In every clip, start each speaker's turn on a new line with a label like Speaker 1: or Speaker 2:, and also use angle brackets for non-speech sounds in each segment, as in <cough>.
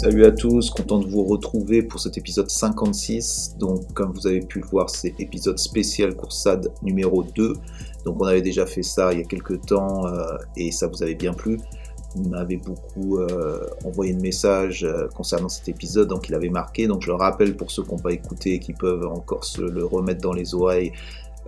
Speaker 1: Salut à tous, content de vous retrouver pour cet épisode 56. Donc, comme vous avez pu le voir, c'est épisode spécial Coursade numéro 2. Donc, on avait déjà fait ça il y a quelques temps euh, et ça vous avait bien plu. Vous m'avez beaucoup euh, envoyé de messages euh, concernant cet épisode, donc il avait marqué. Donc, je le rappelle pour ceux qui n'ont pas écouté et qui peuvent encore se le remettre dans les oreilles.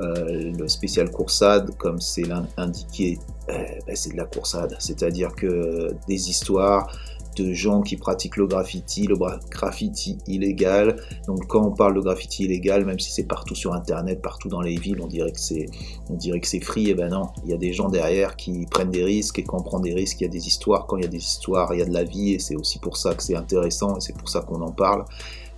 Speaker 1: le spécial coursade, comme c'est indiqué, ben, c'est de la coursade, c'est-à-dire que des histoires, de gens qui pratiquent le graffiti, le graffiti illégal. Donc quand on parle de graffiti illégal, même si c'est partout sur internet, partout dans les villes, on dirait que c'est on dirait que c'est free, et eh ben non, il y a des gens derrière qui prennent des risques. Et quand on prend des risques, il y a des histoires, quand il y a des histoires, il y a de la vie. Et c'est aussi pour ça que c'est intéressant. Et c'est pour ça qu'on en parle.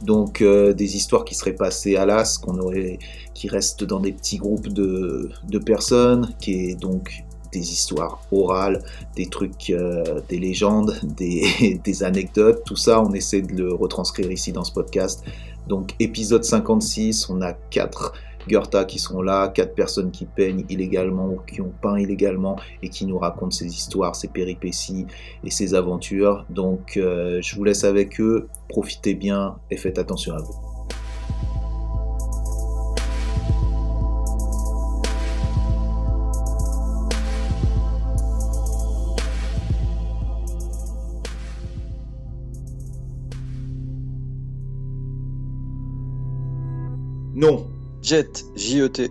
Speaker 1: Donc euh, des histoires qui seraient passées à l'as, qu'on aurait, qui restent dans des petits groupes de, de personnes, qui est donc des histoires orales, des trucs, euh, des légendes, <laughs> des, anecdotes, tout ça, on essaie de le retranscrire ici dans ce podcast. Donc épisode 56, on a quatre Goethe qui sont là, quatre personnes qui peignent illégalement ou qui ont peint illégalement et qui nous racontent ces histoires, ces péripéties et ces aventures. Donc euh, je vous laisse avec eux, profitez bien et faites attention à vous. Non.
Speaker 2: Jet, J-E-T.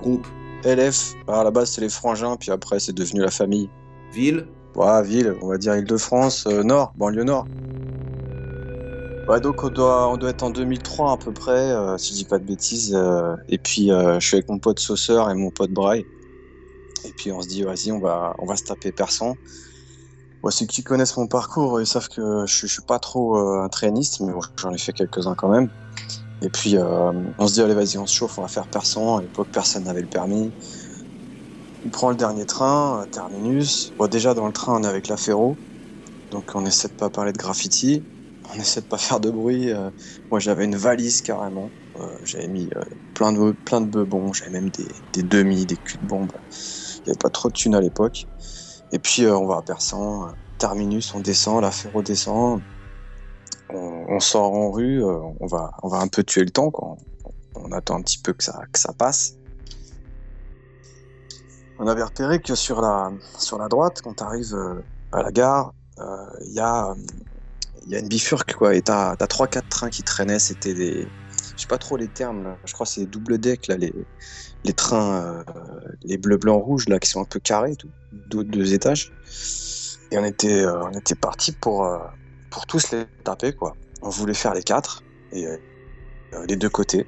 Speaker 1: Groupe.
Speaker 2: LF, bah, à la base c'est les frangins, puis après c'est devenu la famille.
Speaker 1: Ville
Speaker 2: Ouais, ville, on va dire Île-de-France, euh, Nord, banlieue Nord. Ouais, donc on doit, on doit être en 2003 à peu près, euh, si je dis pas de bêtises. Euh, et puis je suis avec mon pote Sauceur et mon pote Braille. Et puis on se dit, vas-y, on va, on va se taper persan. Ouais, ceux qui connaissent mon parcours, ils savent que je, je suis pas trop un traîniste, mais j'en ai fait quelques-uns quand même. Et puis, euh, on se dit, allez, vas-y, on se chauffe, on va faire persan. À l'époque, personne n'avait le permis. On prend le dernier train, terminus. Bon, déjà, dans le train, on est avec la Ferro. Donc, on essaie de pas parler de graffiti. On essaie de pas faire de bruit. Euh. moi, j'avais une valise carrément. Euh, j'avais mis plein de plein de bebons. J'avais même des, des demi, des culs de bombe. Il n'y avait pas trop de thunes à l'époque. Et puis, on va à Persan. terminus, on descend, la Ferro descend on, sort en rue, euh, on va, on va un peu tuer le temps, quand on, attend un petit peu que ça, que ça passe. On avait repéré que sur la, sur la droite, quand tu arrives euh, à la gare, euh, il y, a, y a une bifurque, quoi, et t'as as, 3-4 trains qui traînaient, c'était des... Je sais pas trop les termes, je crois que c'est double deck, là, les, les trains, les bleu, blanc, rouge, là, qui sont un peu carrés, tout, deux, étages. Et on était, on était parti pour, pour tous les taper, quoi. On voulait faire les quatre, et euh, les deux côtés.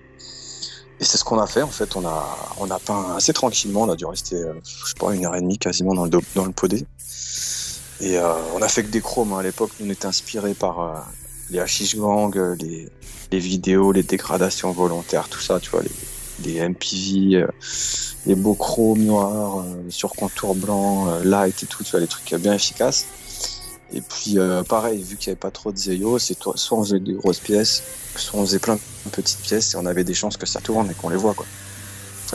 Speaker 2: Et c'est ce qu'on a fait, en fait. On a, on a peint assez tranquillement. On a dû rester, euh, je sais pas, une heure et demie quasiment dans le, dans le podé. Et euh, on a fait que des chromes. Hein. À l'époque, on était inspiré par les hashish gang, les, les, vidéos, les dégradations volontaires, tout ça, tu vois, les, les MPV, les beaux chromes noirs sur contour blanc, light et tout, tu vois, les trucs bien efficaces. Et puis, euh, pareil, vu qu'il n'y avait pas trop de Zeyo, c'est soit on faisait des grosses pièces, soit on faisait plein de petites pièces et on avait des chances que ça tourne et qu'on les voit, quoi.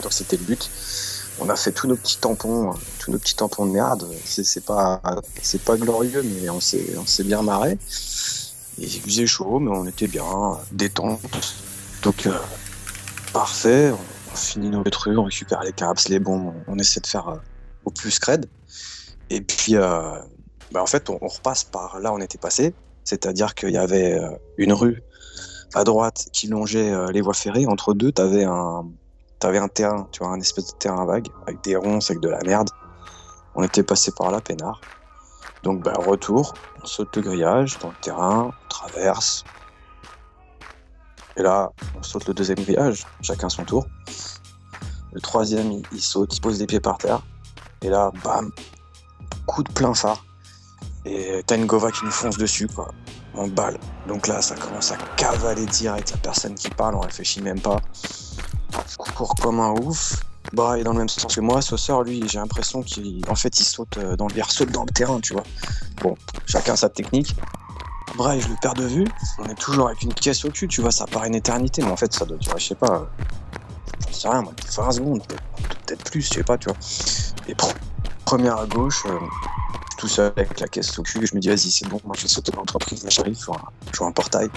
Speaker 2: Donc c'était le but. On a fait tous nos petits tampons, euh, tous nos petits tampons de merde. C'est pas, c'est pas glorieux, mais on s'est, on s'est bien marré. il faisait chaud, mais on était bien, détente. Donc, euh, parfait. On, finit nos trucs, on récupère les caps, les bombes, on, essaie de faire au plus crade. Et puis, bah, en fait, on, repasse par là où on était passé, c'est-à-dire qu'il y avait euh, une rue à droite qui longeait euh, les voies ferrées. Entre deux, tu avais un, un terrain, tu vois, un espèce de terrain vague avec des ronces, avec de la merde. On était passé par là, peinard. Donc, bah, retour, on saute le grillage dans le terrain, on traverse. Et là, on saute le deuxième grillage, chacun son tour. Le troisième, il, il saute, il pose les pieds par terre. Et là, bam, coup de plein phare. Et t'as une Gova qui nous fonce dessus, quoi, en balle. Donc là, ça commence à cavaler direct. Y'a personne qui parle, on réfléchit même pas. Court comme un ouf. Bah, est dans le même sens que moi. Sauceur, lui, j'ai l'impression qu'il en fait, il saute euh, dans le, il saute dans le terrain, tu vois. Bon, chacun sa technique. Bray, je le perds de vue. On est toujours avec une caisse au cul, tu vois. Ça paraît une éternité, mais en fait, ça doit durer, je sais pas. Je sais rien, moi, 20 secondes, peut-être plus, je sais pas, tu vois. Et première à gauche, euh, tout seul avec la caisse au cul. Je me dis, vas-y, c'est bon, moi je vais sauter dans l'entreprise, j'arrive, je, vois un portail.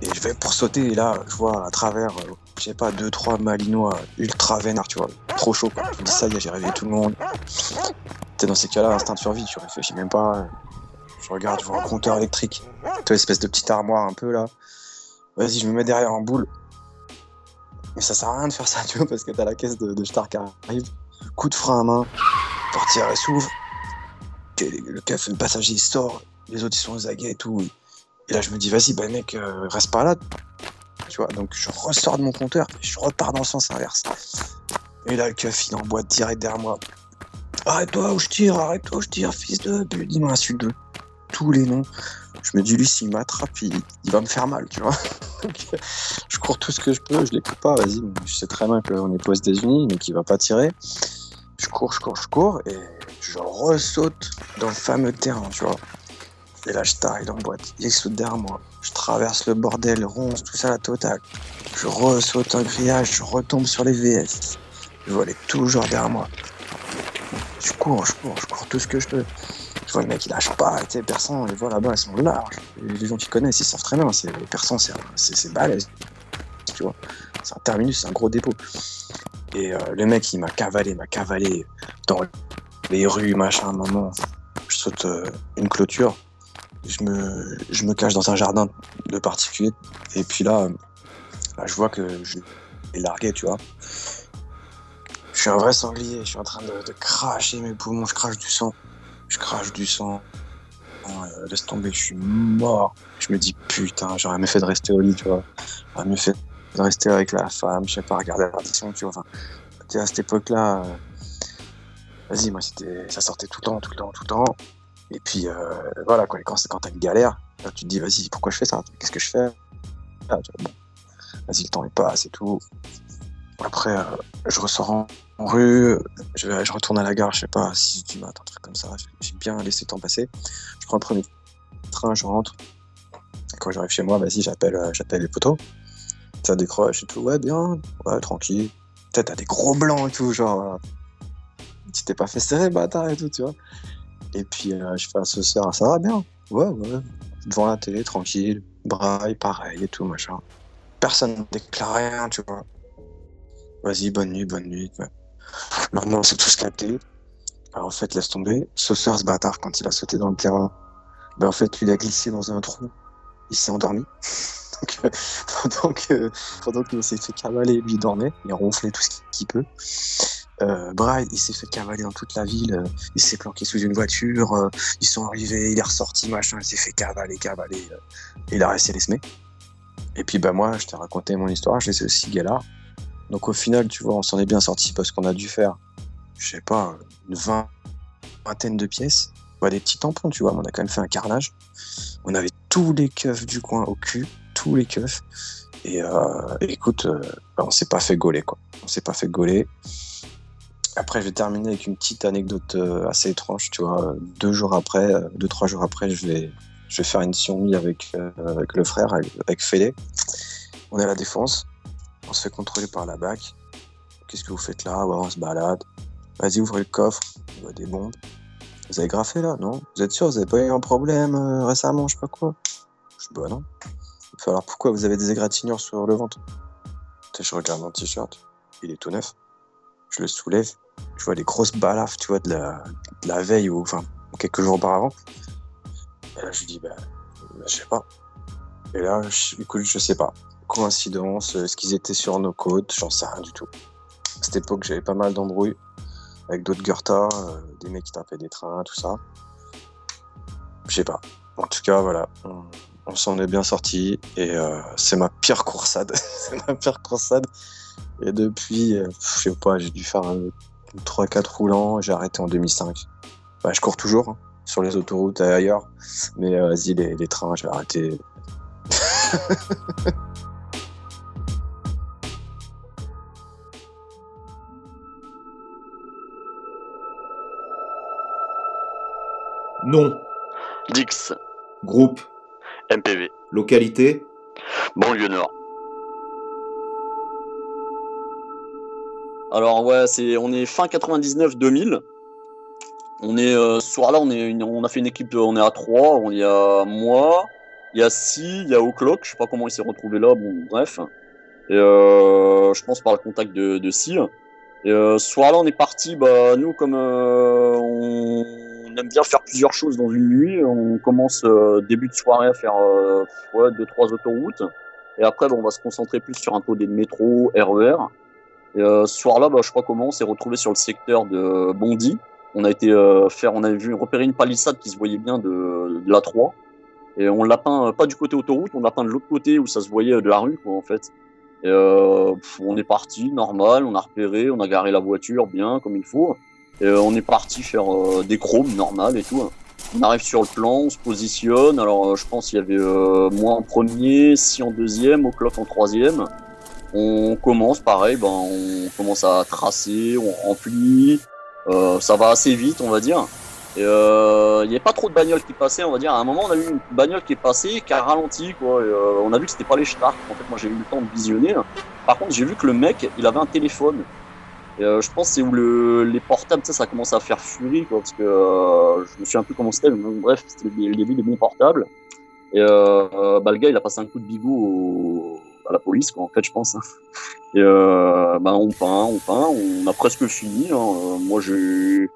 Speaker 2: Et je vais pour sauter, et là, je vois à travers, euh, je sais pas, deux, trois malinois ultra vénards, tu vois, trop chaud, quoi. Je me dis, ça y est, j'ai réveillé tout le monde. T'es dans ces cas-là, instinct de survie, tu réfléchis même pas. Je regarde, je vois un compteur électrique. Tu vois, espèce de petite armoire un peu là. Vas-y, je me mets derrière en boule. Mais ça sert à rien de faire ça, tu vois, parce que t'as la caisse de, de Star qui arrive. Coup de frein à main, portière s'ouvre. Le, café, le passager il sort, les autres ils sont aux aguets et tout. Et là je me dis, vas-y, bah mec, euh, reste pas là. Tu vois, donc je ressors de mon compteur et je repars dans le sens inverse. Et là le keuf il boîte direct derrière moi. Arrête-toi ou je tire, arrête-toi ou je tire, fils de. Il m'insulte de tous les noms. Je me dis, lui, s'il m'attrape, il, va me faire mal, tu vois. <laughs> je cours tout ce que je peux, je l'écoute pas, vas-y. Je sais très bien qu'on est pas aux États-Unis, mais qu'il va pas tirer. Je cours, je cours, je cours, et je ressaute dans le fameux terrain, tu vois. Et là, je taille dans la boîte, il saute derrière moi. Je traverse le bordel, ronce, tout ça, la totale. Je ressaute un grillage, je retombe sur les VS. Je vois les toujours derrière moi. Je cours, je cours, je cours tout ce que je peux. Je vois le mec, il lâche pas, tu sais, personne, les voit là-bas, elles sont larges. Les gens qui connaissent, ils savent très bien, c'est, les personnes, c'est, balèze. Tu vois, c'est un terminus, c'est un gros dépôt. Et euh, le mec, il m'a cavalé, m'a cavalé dans les rues, machin, un moment. Je saute euh, une clôture, je me, je me cache dans un jardin de particulier. Et puis là, je vois que je est largué, tu vois. Je suis un vrai sanglier, je suis en train de, cracher mes poumons, je crache du sang je crache du sang. Euh, laisse tomber, je suis mort. Je me dis putain, j'aurais mieux fait de rester au lit, tu vois. J'aurais mieux fait de rester avec la femme, je sais pas, regarder la tradition, tu vois. Enfin, à cette époque-là, euh, vas-y, moi ça sortait tout le temps, tout le temps, tout le temps. Et puis euh, voilà, quoi, quand, t'as une galère, tu te dis vas-y, pourquoi je fais ça Qu'est-ce que je fais? Ah, Vas-y, le temps est pas, c'est tout. Après, je ressors en, rue, je, je, retourne à la gare, je sais pas, à 6 du matin, un truc comme ça. J'ai bien laissé le temps passer. Je prends le premier train, je rentre. Et quand j'arrive chez moi, vas-y, j'appelle, euh, j'appelle les poteaux. Ça décroche et tout, ouais, bien, ouais, tranquille. Peut-être t'as des gros blancs et tout, genre, tu t'es pas fait serrer, bâtard et tout, tu vois. Et puis, euh, je fais un sauceur, ça va bien, ouais, ouais. Devant la télé, tranquille, braille, pareil et tout, machin. Personne ne déclare rien, tu vois. Vas-y, bonne nuit, bonne nuit. Maintenant, c'est tout ce capté. Alors, en fait, laisse tomber. Sauceur, ce bâtard, quand il a sauté dans le terrain, ben, en fait, il a glissé dans un trou. Il s'est endormi. Donc, <laughs> pendant que, s'est fait cavaler, lui, dormait. Il a ronflé tout ce qu'il peut. Euh, Braille, il s'est fait cavaler dans toute la ville. Euh, il s'est planqué sous une voiture. Euh, ils sont arrivés, il est ressorti, machin. Il s'est fait cavaler, cavaler. Euh, il a resté les semer. Et puis, bah, moi, je t'ai raconté mon histoire. J'ai ce aussi galard. Donc au final, tu vois, on s'en est bien sorti parce qu'on a dû faire, je sais pas, une vingtaine de pièces. Des petits tampons, tu vois, mais on a quand même fait un carnage. On avait tous les keufs du coin au cul, les keufs. Et, euh, écoute, euh, on s'est pas fait gauler, quoi. On s'est pas fait gauler. Après, je vais terminer avec une petite anecdote euh, assez étrange, tu vois. Deux jours après, deux, trois jours après, je vais, je vais faire une mission avec, avec le frère, avec, Félé. On est à la défense. On se fait contrôler par la BAC. Qu'est-ce que vous faites là? On se balade. Vas-y, ouvrez le coffre. A des bombes. Vous avez graffé là? Non? Vous êtes sûr? Vous avez pas eu un problème récemment? Je sais pas quoi? Je dis bah non? Alors pourquoi vous avez des égratignures sur le ventre Je regarde mon t-shirt. Il est tout neuf. Je le soulève. Je vois des grosses balafres, tu vois, de la, veille ou enfin quelques jours auparavant. Et là, je dis bah, bah je sais pas. Et là, je, écoute, je sais pas coïncidence, est-ce qu'ils étaient sur nos côtes, j'en sais rien du tout. À cette époque, j'avais pas mal d'embrouilles avec d'autres Goethe, euh, des mecs qui tapaient des trains, tout ça. Je sais pas. En tout cas, voilà, s'en est bien sorti et euh, c'est ma pire coursade. <laughs> c'est ma pire coursade. Et depuis, euh, je sais pas, j'ai dû faire 3-4 roulants, j'ai arrêté en 2005. Bah, je cours toujours hein, sur les autoroutes et ailleurs, mais vas-y, les, les trains, j'ai arrêté. <laughs>
Speaker 1: Nom.
Speaker 3: Dix.
Speaker 1: Groupe.
Speaker 3: MPV.
Speaker 1: Localité.
Speaker 3: Banlieue Nord. Alors ouais, c'est on est fin 99-2000. On est euh, ce soir-là, on est, une- on a fait une équipe, on est à trois. Il y a moi, il y a Si, il y a O'Clock. Je sais pas comment il s'est retrouvé là. Bon, bref. Et euh, je pense par le contact de, de Si. Et euh, ce soir-là, on est parti. Bah nous, comme euh, on, on aime bien faire plusieurs choses dans une nuit, on commence euh, début de soirée à faire euh, ouais, deux trois autoroutes. Et après, bah, on va se concentrer plus sur un taux des métro, RER. Et euh, ce soir-là, bah, je crois comment on s'est retrouvé sur le secteur de Bondy. On a été euh, faire, on a vu repérer une palissade qui se voyait bien de, de la 3. Et on l'a peint pas du côté autoroute, on l'a peint de l'autre côté où ça se voyait de la rue, quoi, en fait. Et on est parti, normal, on a repéré, on a garé la voiture bien, comme il faut. Euh, on est parti faire euh, des chromes, normal et tout. On arrive sur le plan, on se positionne. Alors, euh, je pense qu'il y avait euh, moi en premier, si en deuxième, au clock en troisième. On commence, pareil, ben, on commence à tracer, on remplit. Euh, ça va assez vite, on va dire. Euh, il n'y avait pas trop de bagnoles qui passaient, on va dire. À un moment, on a eu une bagnole qui est passée, qui a ralenti, quoi. On a vu que c'était pas les Stark. En fait, moi, j'ai eu le temps de visionner. Par contre, j'ai vu que le mec, il avait un téléphone. Euh, je pense c'est où le, les portables, sais, ça commence à faire furie, parce que euh, je me un peu comment c'était. mais Bref, c'était le début des bons portables. Et euh, bah, le gars, il a passé un coup de bigot à la police, quoi, en fait, je pense. hein. Et bah, on peint, on peint, on a presque fini. hein. Moi, j'ai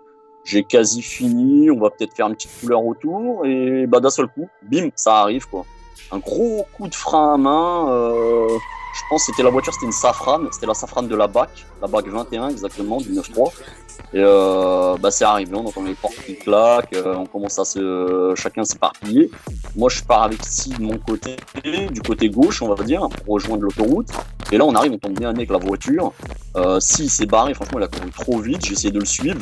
Speaker 3: j'ai quasi fini. On va peut-être faire une petite couleur autour. Et bah, d'un seul coup, bim, ça arrive, quoi. Un gros coup de frein à main. euh, je pense que c'était la voiture, c'était une Safran. C'était la Safran de la BAC, la BAC 21 exactement, du 9.3. Et euh, bah, c'est arrivé, on entend les portes qui claquent, euh, on commence à se, chacun s'éparpiller. Moi, je pars avec Si de mon côté, du côté gauche, on va dire, pour rejoindre l'autoroute. Et là, on arrive, on tombe bien avec la voiture. Euh, si s'est barré, franchement, il a couru trop vite. J'ai essayé de le suivre.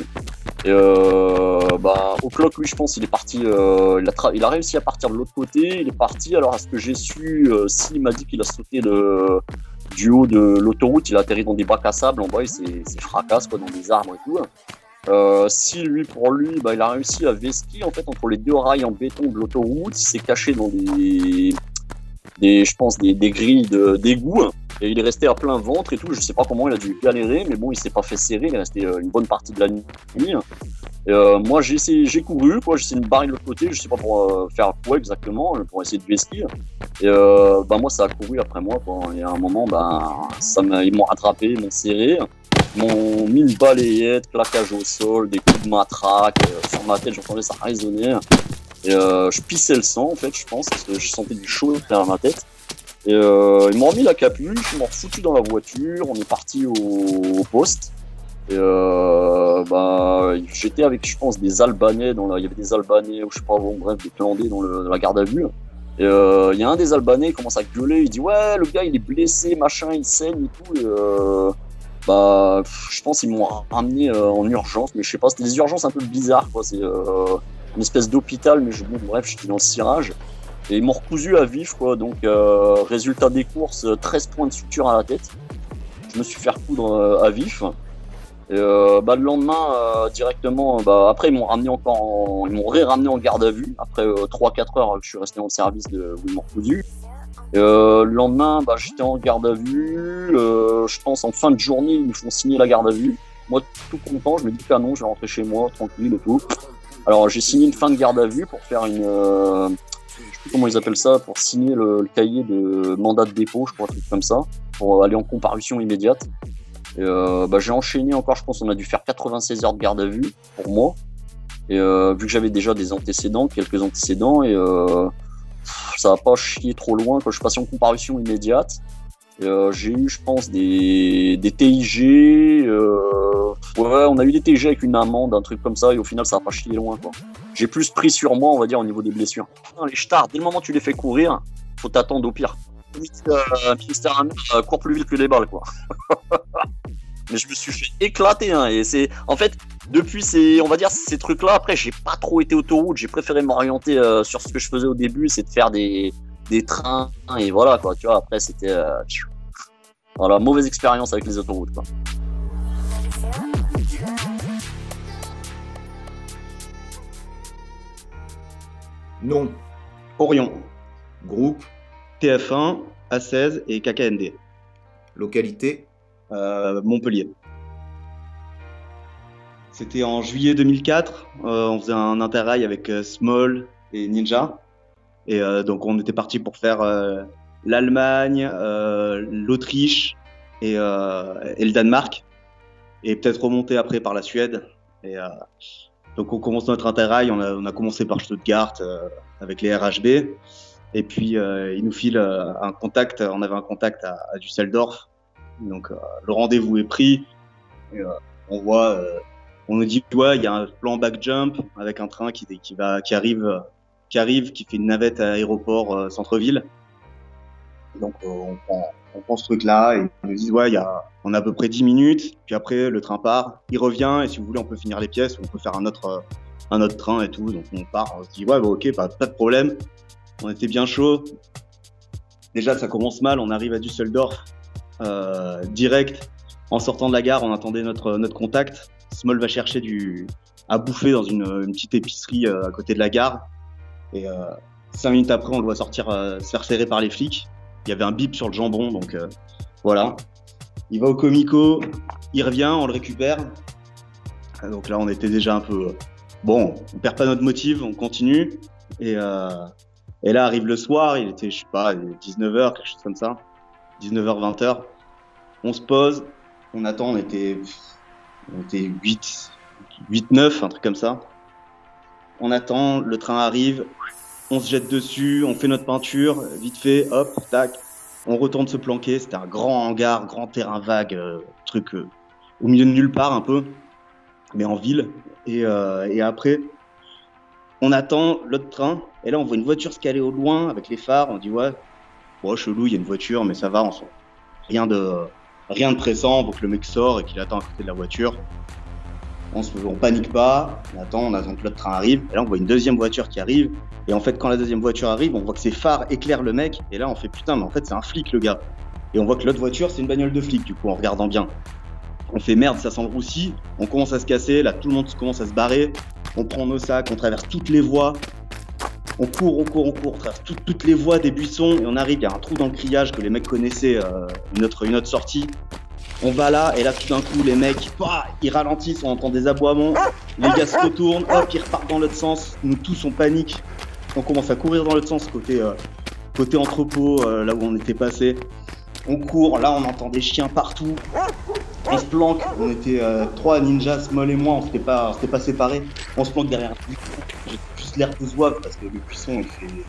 Speaker 3: Et euh, bah, au clock, lui, je pense, il est parti. euh, il, a réussi à partir de l'autre côté. Il est parti. Alors, à ce que j'ai su, euh, si il m'a dit qu'il a sauté du haut de l'autoroute, il a atterri dans des bacs à sable. En bas, il s'est fracasse quoi, dans des arbres et tout. Euh, si lui, pour lui, bah, il a réussi à vesquer en fait entre les deux rails en béton de l'autoroute. Il s'est caché dans des, des, je pense, des, grilles de- d'égout. Et il est resté à plein ventre et tout. Je sais pas comment il a dû galérer, mais bon, il s'est pas fait serrer. Il est resté euh, une bonne partie de la nuit. Et, euh, moi, j'ai essayé, j'ai couru, quoi. J'ai essayé de me barrer de l'autre côté. Je sais pas pour euh, faire quoi exactement, pour essayer de vesquer. Et euh, bah moi, ça a couru après moi. Quoi. Et à un moment, bah, ils m'ont rattrapé, ils m'ont serré, ils m'ont mis une balayette, claquage au sol, des coups de matraque sur ma tête. J'entendais ça résonner. Et euh, je pissais le sang, en fait, je pense, parce que je sentais du chaud derrière ma tête. Et euh, ils m'ont remis la capuche, ils m'ont foutu dans la voiture, on est parti au, poste. Et euh, bah, j'étais avec, je pense, des Albanais, il y avait des Albanais, ou je sais pas, bon, bref, des Clandais dans, la garde à vue. Et il y a un des Albanais qui commence à gueuler, il dit ouais, le gars il est blessé, machin, il saigne et tout. Bah, je pense qu'ils m'ont ramené en urgence, mais je sais pas, c'était des urgences un peu bizarres, quoi. C'est une espèce d'hôpital, mais je, bon, bref, j'étais dans le cirage. Et ils m'ont recousu à vif, quoi. Donc, euh, résultat des courses, euh, 13 points de suture à la tête. Je me suis fait recoudre euh, à vif. Et euh, bah, le lendemain, euh, directement, bah, après, ils m'ont ramené encore en, ils m'ont ré-ramené en garde à vue. Après euh, 3-4 heures je suis resté en service de, où ils m'ont recousu. Euh, le lendemain, bah, j'étais en garde à vue. Euh, je pense en fin de journée, ils me font signer la garde à vue. Moi, tout content, je me dis ah non, je vais rentrer chez moi, tranquille et tout. Alors, j'ai signé une fin de garde à vue pour faire une. Euh, je sais plus comment ils appellent ça, pour signer le, cahier de mandat de dépôt, je crois, comme ça, pour aller en comparution immédiate. Euh, bah, j'ai enchaîné encore, je pense, on a dû faire 96 heures de garde à vue pour moi. Et euh, vu que j'avais déjà des antécédents, quelques antécédents, et euh, ça va pas chier trop loin quand je suis passé en comparution immédiate. Euh, j'ai eu, je pense, des, des TIG. Euh, ouais, on a eu des TIG avec une amende, un truc comme ça, et au final, ça va pas chier loin, quoi. J'ai plus pris sur moi, on va dire, au niveau des blessures. Les stars, dès le moment où tu les fais courir, faut t'attendre au pire. Euh, Ministère euh, court plus vite que les balles, quoi. <laughs> Mais je me suis fait éclater, hein, et c'est, en fait, depuis ces, on va dire, ces trucs-là, après, j'ai pas trop été autoroute, j'ai préféré m'orienter euh, sur ce que je faisais au début, c'est de faire des, des trains, et voilà, quoi, tu vois, après, c'était, euh, voilà, mauvaise expérience avec les autoroutes, quoi.
Speaker 1: Non.
Speaker 4: Orion,
Speaker 1: Groupe,
Speaker 4: TF1, A16 et KKND.
Speaker 1: localité,
Speaker 4: Euh, Montpellier. C'était en juillet 2004. Euh, on faisait un interrail avec euh, Small et Ninja. Et euh, donc, on était parti pour faire euh, l'Allemagne, euh, l'Autriche et, le Danemark. Et peut-être remonter après par la Suède. Et, donc, on commence notre interrail. On a, commencé par Stuttgart avec les RHB. Et puis, euh, il nous file un contact. On avait un contact à, Düsseldorf. Donc, le rendez-vous est pris. On nous dit, ouais, il y a un plan back jump avec un train qui, arrive, qui arrive, qui fait une navette à aéroport euh, centre-ville. Donc, euh, on prend, ce truc-là et ils nous disent, ouais, y a, on a à peu près 10 minutes. Puis après, le train part, il revient et si vous voulez, on peut finir les pièces, on peut faire un autre, euh, un autre train et tout. Donc, on part, on se dit, ouais, bah, ok, pas, pas de problème. On était bien chaud. Déjà, ça commence mal. On arrive à Düsseldorf direct. En sortant de la gare, on attendait notre, notre contact. Small va chercher du, à bouffer dans une, petite épicerie à côté de la gare. Et euh, cinq minutes après, on le voit sortir, euh, se faire serrer par les flics. Il y avait un bip sur le jambon, donc euh, voilà. Il va au comico, il revient, on le récupère. Donc là, on était déjà un peu. Bon, on perd pas notre motive, on continue. Et, euh, et là arrive le soir, il était, je sais pas, 19h, quelque chose comme ça. 19h, 20h. On se pose, on attend, on était, on était 8, 8, 9, un truc comme ça. On attend, le train arrive, on se jette dessus, on fait notre peinture, vite fait, hop, tac. On retourne se planquer, c'était un grand hangar, grand terrain vague, euh, truc euh, au milieu de nulle part un peu, mais en ville. Et, euh, et après, on attend l'autre train, et là on voit une voiture se caler au loin avec les phares, on dit ouais, bon, chelou, il y a une voiture, mais ça va, on s'en- rien de, rien de pressant, donc le mec sort et qu'il attend à côté de la voiture. On, se, panique pas, on attend, on attend que l'autre train arrive, et là on voit une deuxième voiture qui arrive, et en fait quand la deuxième voiture arrive, on voit que ses phares éclairent le mec, et là on fait putain, mais en fait c'est un flic le gars. Et on voit que l'autre voiture c'est une bagnole de flic du coup en regardant bien. On fait merde, ça sent le roussi, on commence à se casser, là tout le monde commence à se barrer, on prend nos sacs, on traverse toutes les voies, on court, on court, on court, on traverse tout- toutes les voies des buissons, et on arrive, il y a un trou dans le grillage que les mecs connaissaient, euh, une autre sortie. On va là, et là tout d'un coup les mecs, bah, ils ralentissent, on entend des aboiements, les gars se retournent, hop, ils repartent dans l'autre sens, nous tous on panique, on commence à courir dans l'autre sens, côté, euh, côté entrepôt, euh, là où on était passé. On court, là on entend des chiens partout, on se planque, on était euh, trois ninjas, Small et moi, on s'était pas, on pas séparés, on se planque derrière. J'ai juste l'air de zouave parce que le buisson il fait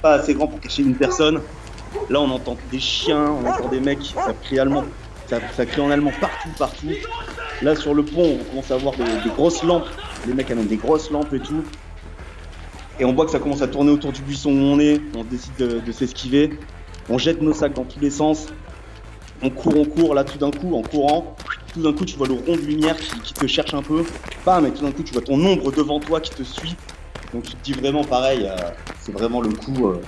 Speaker 4: pas assez grand pour cacher une personne. Là on entend des chiens, on entend des mecs, ça crie allemand, ça, crie en allemand partout, partout. Là sur le pont, on commence à voir des, grosses lampes, les mecs amènent des grosses lampes et tout. Et on voit que ça commence à tourner autour du buisson où on est, on décide de, s'esquiver. On jette nos sacs dans tous les sens. On court, on court, là tout d'un coup, en courant, tout d'un coup tu vois le rond de lumière qui, qui te cherche un peu. Pas, mais tout d'un coup tu vois ton ombre devant toi qui te suit. Donc tu te dis vraiment pareil, euh, c'est vraiment le coup. euh,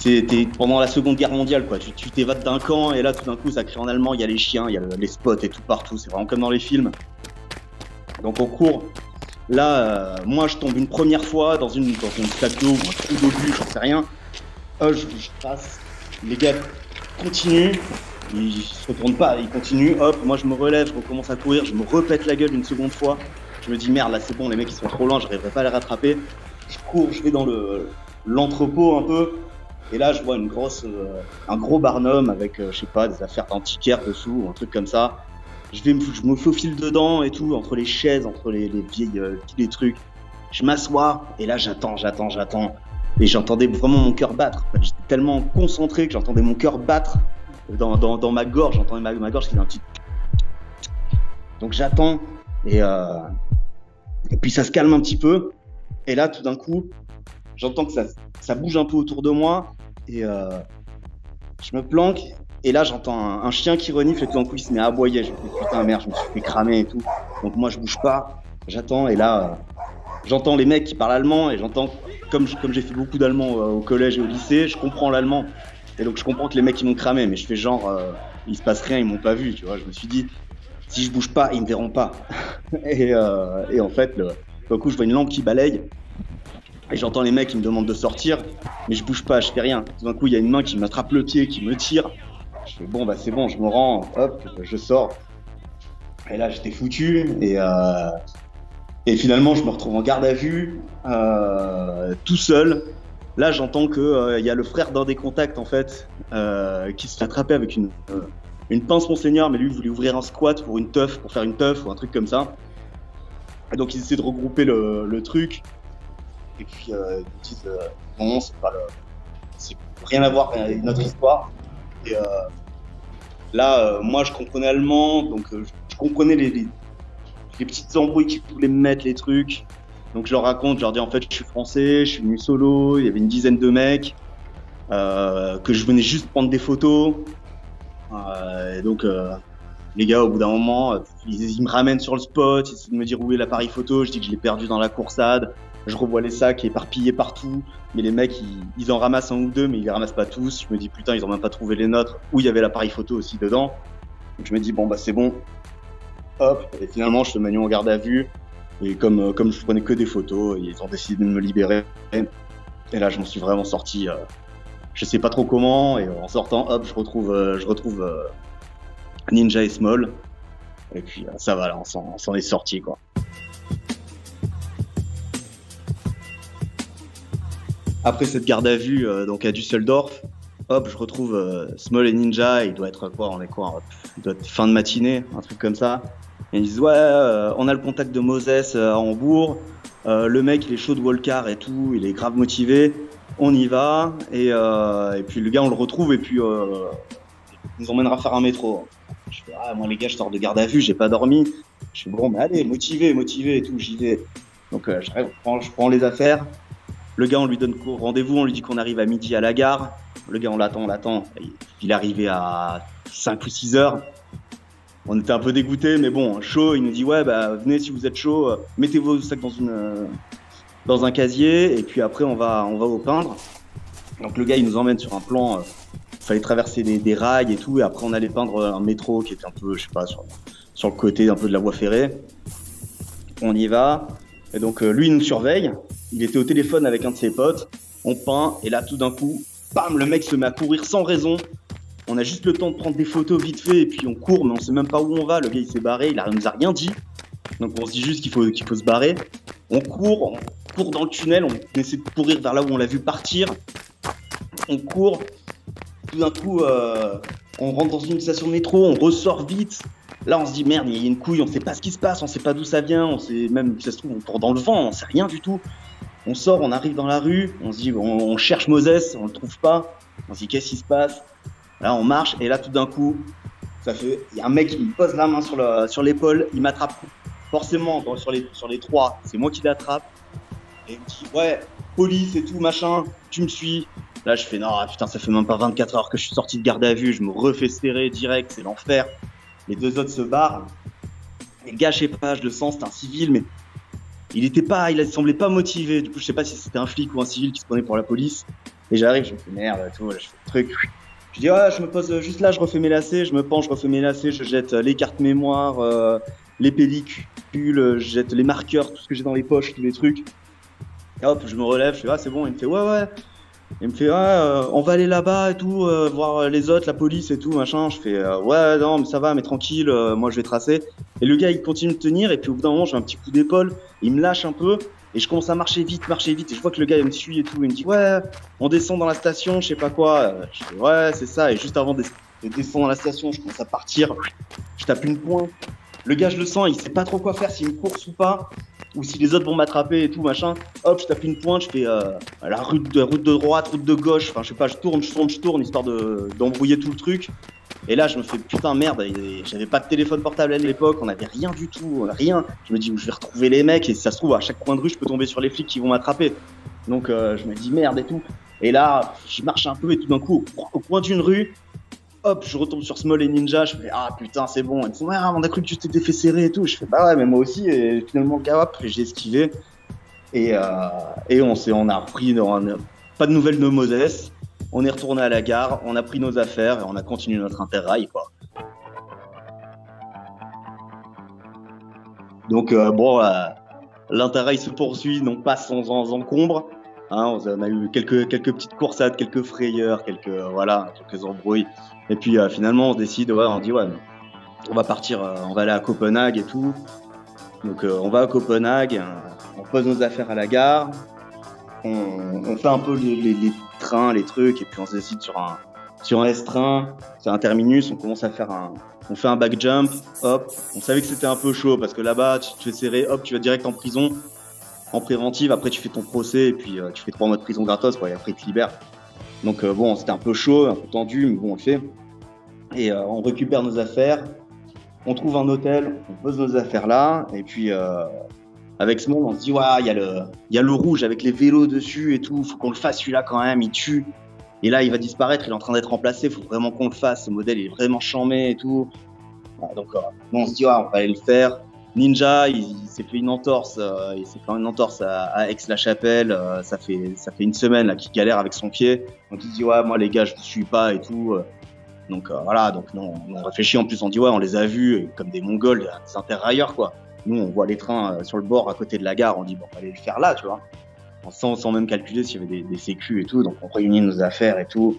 Speaker 4: t'es pendant la Seconde Guerre mondiale, quoi. Tu t'évades d'un camp et là tout d'un coup ça crie en allemand, il y a les chiens, il y a le- les spots et tout partout. C'est vraiment comme dans les films. Donc on court. Là, euh, moi je tombe une première fois dans une dans une ou un trou bu, j'en sais rien. Euh, je, je passe. Les gars continuent. Ils se retournent pas, ils continuent. Hop, moi je me relève, je recommence à courir, je me repète la gueule une seconde fois. Je me dis merde, là c'est bon, les mecs ils sont trop loin, j'arriverai pas à les rattraper. Je cours, je vais dans le l'entrepôt un peu. Et là, je vois une grosse, euh, un gros barnum avec, euh, je sais pas, des affaires d'antiquaire dessous, ou un truc comme ça. Je, vais me, je me faufile dedans et tout, entre les chaises, entre les, les vieilles, euh, les trucs. Je m'assois et là, j'attends, j'attends, j'attends. Et j'entendais vraiment mon cœur battre. J'étais tellement concentré que j'entendais mon cœur battre dans, ma gorge. J'entendais ma, gorge qui faisait un petit. Donc j'attends et, euh, et puis ça se calme un petit peu. Et là, tout d'un coup, j'entends que ça bouge un peu autour de moi et euh, je me planque. Et là, j'entends un, chien qui renifle et il se met à aboyer. Je me dis putain, merde, je me suis fait cramer et tout. Donc moi, je bouge pas. J'attends et là, euh, j'entends les mecs qui parlent allemand et j'entends, comme, comme j'ai fait beaucoup d'allemand euh, au collège et au lycée, je comprends l'allemand. Et donc, je comprends que les mecs, ils m'ont cramé, mais je fais genre, euh, il se passe rien, ils m'ont pas vu, tu vois. Je me suis dit, si je bouge pas, ils me verront pas. <laughs> et, en fait, le, d'un coup, je vois une lampe qui balaye. Et j'entends les mecs qui me demandent de sortir, mais je bouge pas, je fais rien. Tout d'un coup, il y a une main qui m'attrape le pied, qui me tire. Je fais bon, bah c'est bon, je me rends, hop, je sors. Et là, j'étais foutu. Et, euh, et finalement, je me retrouve en garde à vue, euh, tout seul. Là, j'entends qu'il il y a le frère d'un des contacts, en fait, qui se fait attraper avec une, une pince Monseigneur, mais lui, il voulait ouvrir un squat pour une teuf, pour faire une teuf ou un truc comme ça. Et donc, ils essaient de regrouper le, le truc. Et puis, ils disent non, c'est pas le. C'est rien à voir avec notre histoire. Et là, moi, je comprenais allemand, donc je comprenais les, les, petites embrouilles qu'ils voulaient me mettre, les trucs. Donc je leur raconte, je leur dis en fait je suis français, je suis venu solo, il y avait une dizaine de mecs, euh, que je venais juste prendre des photos. Euh, et donc euh, les gars au bout d'un moment, ils, me ramènent sur le spot, ils essaient de me dire où est l'appareil photo, je dis que je l'ai perdu dans la coursade, je revois les sacs éparpillés partout, mais les mecs ils, en ramassent un ou deux mais ils les ramassent pas tous. Je me dis putain ils ont même pas trouvé les nôtres où il y avait l'appareil photo aussi dedans. Donc je me dis bon bah c'est bon, hop, et finalement, je te mets en garde à vue. Et comme, euh, comme je prenais que des photos, ils ont décidé de me libérer. Et là, je m'en suis vraiment sorti. Euh, je sais pas trop comment. Et en sortant, hop, je retrouve, euh, je retrouve Ninja et Small. Et puis ça va, là, on s'en est sorti, quoi. Après cette garde à vue, donc à Düsseldorf, hop, je retrouve Small et Ninja. Il doit être quoi On est quoi Il doit être fin de matinée, un truc comme ça. Et ils disent ouais, euh, on a le contact de Moses euh, à Hambourg. Euh, le mec, il est chaud de Volcar et tout, il est grave motivé. On y va. Et, et puis le gars, on le retrouve et puis il nous emmènera faire un métro. Je fais ah moi les gars, je sors de garde à vue, j'ai pas dormi. Je fais bon, mais allez, motivé, motivé et tout, j'y vais. Donc je, prends, je prends les affaires. Le gars, on lui donne rendez-vous, on lui dit qu'on arrive à midi à la gare. Le gars, on l'attend, on l'attend. Il est arrivé à 5 ou 6 heures on était un peu dégoûté, mais bon, chaud. Il nous dit ouais, bah venez si vous êtes chaud, euh, mettez vos sacs dans euh, dans un casier et puis après on va on va au peindre. Donc le gars il nous emmène sur un plan. Il euh, fallait traverser des, rails et tout, et après on allait peindre un métro qui était un peu, je sais pas, sur, sur le côté un peu de la voie ferrée. On y va. Et donc lui il nous surveille. Il était au téléphone avec un de ses potes. On peint et là tout d'un coup, bam, le mec se met à courir sans raison on a juste le temps de prendre des photos vite fait et puis on court, mais on sait même pas où on va. Le gars il s'est barré, il, nous a rien dit. Donc on se dit juste qu'il faut, qu'il faut se barrer. On court, on court dans le tunnel, on essaie de courir vers là où on l'a vu partir. On court. Tout d'un coup, euh, on rentre dans une station de métro, on ressort vite. Là, on se dit merde, il y a une couille, on sait pas ce qui se passe, on sait pas d'où ça vient, on sait même, ça se trouve, on court dans le vent, on sait rien du tout. On sort, on arrive dans la rue, on se dit, on, cherche Moses, on le trouve pas. On se dit qu'est-ce qui se passe? Là, on marche et là, tout d'un coup, ça fait, il y a un mec qui me pose la main sur le, sur l'épaule, il m'attrape. Forcément, sur les, sur les trois, c'est moi qui l'attrape. Et il me dit, ouais, police et tout, machin, tu me suis. Là, je fais, non, putain, ça fait même pas 24 heures que je suis sorti de garde à vue, je me refais serrer direct, c'est l'enfer. Les deux autres se barrent. Je sais pas, je le sens, c'est un civil, mais il était pas, il semblait pas motivé. Du coup, je sais pas si c'était un flic ou un civil qui se prenait pour la police. Et j'arrive, je me fais merde, je fais le truc. Je dis, ouais, je me pose juste là, je refais mes lacets, je me penche, je refais mes lacets, je jette les cartes mémoire, euh, les pellicules, je jette les marqueurs, tout ce que j'ai dans les poches, tous les trucs. Et hop, je me relève, je fais, ah, c'est bon. Il me fait, ouais, ouais. Il me fait, euh, on va aller là-bas et tout, euh, voir les autres, la police et tout, machin. Je fais, ouais, non, mais ça va, mais tranquille, moi je vais tracer. Et le gars, il continue de tenir, et puis au bout d'un moment, j'ai un petit coup d'épaule, il me lâche un peu, et je commence à marcher vite, marcher vite. Et je vois que le gars, il me suit et tout. Il me dit, ouais, on descend dans la station, je sais pas quoi. Je dis, ouais, c'est ça. Et juste avant de, descendre dans la station, je commence à partir. Je tape une pointe. Le gars, je le sens, il sait pas trop quoi faire, s'il me course ou pas. Ou si les autres vont m'attraper et tout, machin. Hop, je tape une pointe, je fais euh, la route de, route de droite, route de gauche. Enfin, je sais pas, je tourne, je tourne, je tourne, histoire d'embrouiller tout le truc. Et là, je me fais putain merde, j'avais pas de téléphone portable à l'époque, on avait rien du tout, rien. Je me dis, je vais retrouver les mecs, et si ça se trouve, à chaque coin de rue, je peux tomber sur les flics qui vont m'attraper. Donc, euh, je me dis merde et tout. Et là, je marche un peu, et tout d'un coup, au coin d'une rue, hop, je retombe sur Small et Ninja, je fais ah putain, c'est bon. Ils me disent, ouais, on a cru que tu t'étais fait serrer et tout. Je fais bah ouais, mais moi aussi, et finalement, hop, j'ai esquivé. Et, euh, et on, on a repris, pas de nouvelles de Moses on est retourné à la gare, on a pris nos affaires et on a continué notre interrail. Quoi. Donc euh, bon, euh, l'interrail se poursuit, non pas sans, encombre. Hein, on a eu quelques, quelques petites coursades, quelques frayeurs, quelques, voilà, quelques embrouilles. Et puis euh, finalement, on décide, ouais, on dit, ouais, on va partir, euh, on va aller à Copenhague et tout. Donc on va à Copenhague, on pose nos affaires à la gare, on, fait un peu les, trains, les trucs, et puis on se décide sur un, sur un S-train, c'est un terminus, on commence à faire un, on fait un back jump, hop, on savait que c'était un peu chaud parce que là-bas, tu fais serrer, hop, tu vas direct en prison, en préventive, après tu fais ton procès et puis euh, tu fais trois mois de prison gratos, et après tu libères. Donc euh, bon, c'était un peu chaud, un peu tendu, mais bon, on le fait. Et euh, on récupère nos affaires, on trouve un hôtel, on pose nos affaires là, et puis avec ce monde, on se dit, ouais, il y, a le, y a le rouge avec les vélos dessus et tout, faut qu'on le fasse celui-là quand même, il tue. Et là, il va disparaître, il est en train d'être remplacé, il faut vraiment qu'on le fasse, ce modèle il est vraiment chamé et tout. donc on se dit, ouais, on va aller le faire. Ninja, il, s'est fait une entorse, euh, il s'est fait une entorse à, Aix-la-Chapelle. Euh, ça fait ça fait une semaine là qu'il galère avec son pied. Donc il dit ouais moi les gars je ne suis pas et tout. Donc euh, voilà donc non, on réfléchit en plus on dit ouais on les a vus comme des Mongols, des interrailleurs quoi. Nous on voit les trains sur le bord à côté de la gare, on dit bon on va aller le faire là tu vois. Sans, sans même calculer s'il y avait des, des sécu et tout. Donc on réunit nos affaires et tout.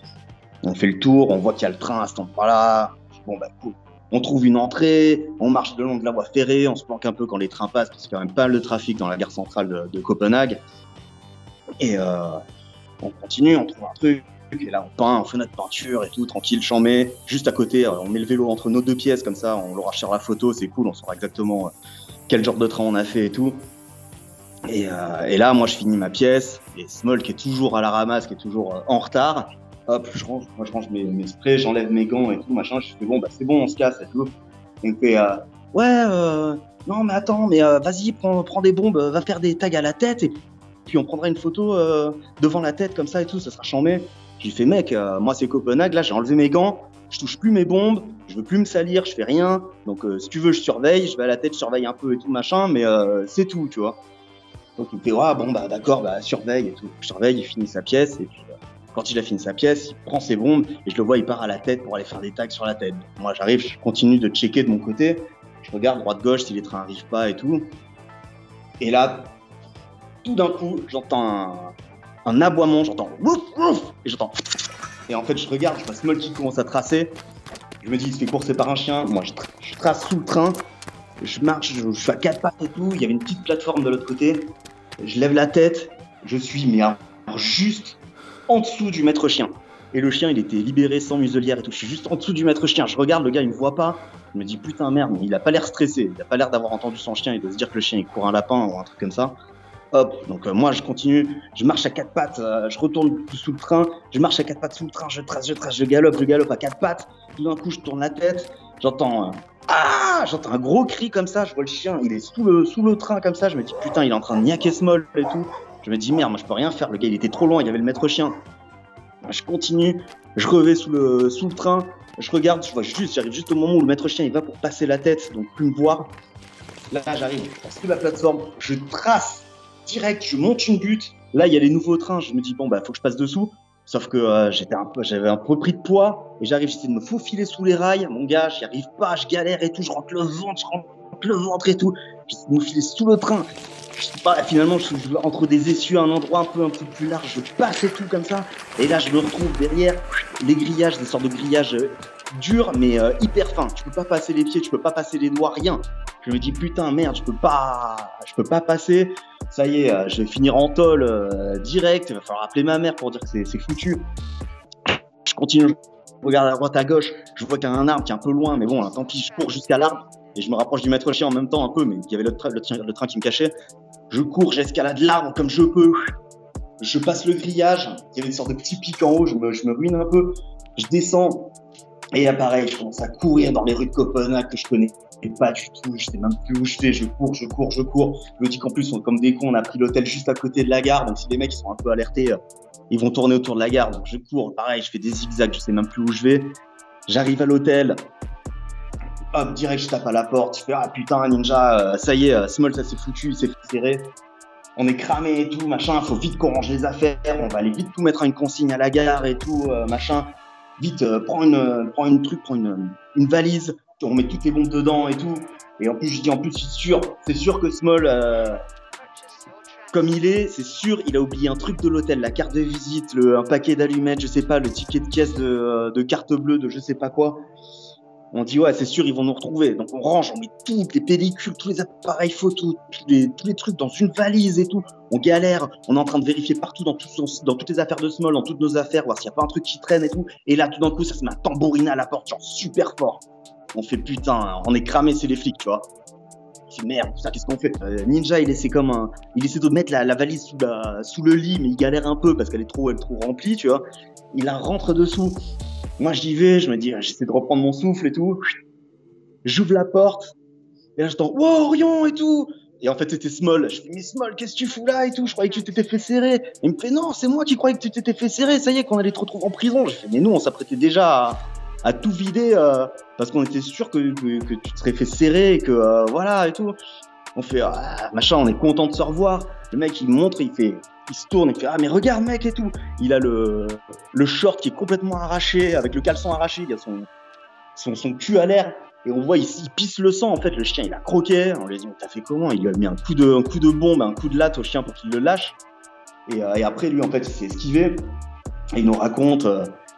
Speaker 4: On fait le tour, on voit qu'il y a le train à cet endroit-là. Bon bah cool on trouve une entrée, on marche le long de la voie ferrée, on se planque un peu quand les trains passent, parce qu'il y a quand même pas le trafic dans la gare centrale de, Copenhague. Et euh, on continue, on trouve un truc, et là on peint, on fait notre peinture et tout, tranquille, chambé. Juste à côté, euh, on met le vélo entre nos deux pièces, comme ça, on l'aura sur la photo, c'est cool, on saura exactement euh, quel genre de train on a fait et tout. Et, et, là, moi, je finis ma pièce, et Small, qui est toujours à la ramasse, qui est toujours en retard, hop, je range, moi je range mes, mes sprays, j'enlève mes gants et tout, machin, je fais bon, bah c'est bon, on se casse et tout. Et fait, euh, ouais, euh, non, mais attends, mais euh, vas-y, prends, prends des bombes, va faire des tags à la tête et puis on prendra une photo devant la tête comme ça et tout, ça sera chambé. J'ai fait, mec, moi c'est Copenhague, là j'ai enlevé mes gants, je touche plus mes bombes, je veux plus me salir, je fais rien. Donc si tu veux, je surveille, je vais à la tête, je surveille un peu et tout machin, mais c'est tout, tu vois. Donc il me fait, ouais, bon, bah d'accord, bah surveille et tout. Je surveille, il finit sa pièce et puis quand il a fini sa pièce, il prend ses bombes et je le vois, il part à la tête pour aller faire des tags sur la tête. Moi, j'arrive, je continue de checker de mon côté. Je regarde droite-gauche si les trains n'arrivent pas et tout. Et là, tout d'un coup, j'entends un, aboiement, j'entends ouf ouf et j'entends. Et en fait, je regarde, je vois qui commence à tracer. Je me dis, il se fait courser par un chien. Moi, je, trace sous le train. Je marche, je, suis à quatre pattes et tout. Il y avait une petite plateforme de l'autre côté. Je lève la tête. Je suis, mais juste en dessous du maître chien. Et le chien, il était libéré sans muselière et tout. Je suis juste en dessous du maître chien. Je regarde, le gars, il me voit pas. Je me dis, putain, merde, il a pas l'air stressé. Il a pas l'air d'avoir entendu son chien. Il doit se dire que le chien, il court un lapin ou un truc comme ça. Hop, donc euh, moi, je continue. Je marche à quatre pattes. Euh, je retourne sous le train. Je marche à quatre pattes sous le train. Je trace, je trace, je galope, je galope à quatre pattes. Tout d'un coup, je tourne la tête. J'entends. Euh, ah J'entends un gros cri comme ça. Je vois le chien. Il est sous le, sous le train comme ça. Je me dis, putain, il est en train de niaquer small et tout. Je me dis, merde, moi, je peux rien faire. Le gars, il était trop loin. Il y avait le maître chien. Je continue, je revais sous le, sous le train, je regarde, je vois juste, j'arrive juste au moment où le maître chien il va pour passer la tête, donc plus me voir. Là, j'arrive, je passe sous la plateforme, je trace direct, je monte une butte. Là, il y a les nouveaux trains, je me dis, bon, bah, faut que je passe dessous. Sauf que euh, j'étais un j'avais un peu pris de poids et j'arrive, j'essaie de me faufiler sous les rails. Mon gars, j'y arrive pas, je galère et tout, je rentre le ventre, je rentre le ventre et tout. J'essaie de me filer sous le train finalement, je, entre des essieux, un endroit un peu, un peu plus large, je passe et tout comme ça. Et là, je me retrouve derrière les grillages, des sortes de grillages euh, durs, mais euh, hyper fins. Tu peux pas passer les pieds, tu peux pas passer les doigts, rien. Je me dis, putain, merde, je peux pas, je peux pas passer. Ça y est, euh, je vais finir en tôle direct. Il va falloir appeler ma mère pour dire que c'est foutu. Je continue, je regarde à droite, à gauche. Je vois qu'il y a un arbre qui est un peu loin, mais bon, tant pis, je cours jusqu'à l'arbre et je me rapproche du maître chien en même temps un peu, mais il y avait le, train qui me cachait. Je cours, j'escalade l'arbre comme je peux. Je passe le grillage. Il y avait une sorte de petit pic en haut. Je me ruine un peu. Je descends. Et là, pareil, je commence à courir dans les rues de Copenhague que je connais pas du tout. Je sais même plus où je vais. Je cours, je cours, je cours. Je me dis qu'en plus, on, comme des cons, on a pris l'hôtel juste à côté de la gare. Donc, si les mecs sont un peu alertés, euh, ils vont tourner autour de la gare. Donc, je cours. Pareil, je fais des zigzags. Je sais même plus où je vais. J'arrive à l'hôtel hop, direct, je tape à la porte, je fais ah putain, ninja, euh, ça y est, euh, Small, ça s'est foutu, c'est serré. On est cramé et tout, machin, faut vite qu'on range les affaires, on va aller vite tout mettre à une consigne à la gare et tout, machin. Vite, prends une, prends une truc, prends une, une valise, on met toutes les bombes dedans et tout. Et en plus, je dis en plus, c'est sûr, c'est sûr que Small, comme il est, c'est sûr, il a oublié un truc de l'hôtel, la carte de visite, un paquet d'allumettes, je sais pas, le ticket de caisse de, de carte bleue, de je sais pas quoi. On dit ouais, c'est sûr, ils vont nous retrouver. Donc on range, on met toutes les pellicules, tous les appareils photos, tous les, trucs dans une valise et tout. On galère, on est en train de vérifier partout dans, dans toutes les affaires de Small, dans toutes nos affaires, voir s'il n'y a pas un truc qui traîne et tout. Et là, tout d'un coup, ça se met à tambouriner à la porte, genre super fort. On fait putain, on est cramé, c'est les flics, tu vois. On merde, ça, qu'est-ce qu'on fait euh, Ninja, il essaie comme un, il essaie de mettre la, valise sous, sous le lit, mais il galère un peu parce qu'elle est trop, elle est trop remplie, tu vois. Il la rentre dessous. Moi, j'y vais, je me dis, j'essaie de reprendre mon souffle et tout. J'ouvre la porte. Et là, j'entends, wow, Orion et tout. Et en fait, c'était Small. Je fais, mais Small, qu'est-ce que tu fous là et tout? Je croyais que tu t'étais fait serrer. il me fait, non, c'est moi qui croyais que tu t'étais fait serrer. Ça y est, qu'on allait te retrouver en prison. Je fais, mais nous, on s'apprêtait déjà à, tout vider euh, parce qu'on était sûr que, que, tu te serais fait serrer et que euh, voilà et tout. On fait, ah, machin, on est content de se revoir. Le mec, il montre, il fait, il se tourne et fait Ah, mais regarde, mec, et tout. Il a le, le short qui est complètement arraché, avec le caleçon arraché, il a son, son, son cul à l'air. Et on voit, il, pisse le sang. En fait, le chien, il a croqué. On lui dit T'as fait comment? Il lui a mis un coup, de, un coup de bombe, un coup de latte au chien pour qu'il le lâche. Et, euh, et, après, lui, en fait, il s'est esquivé. Et il nous raconte,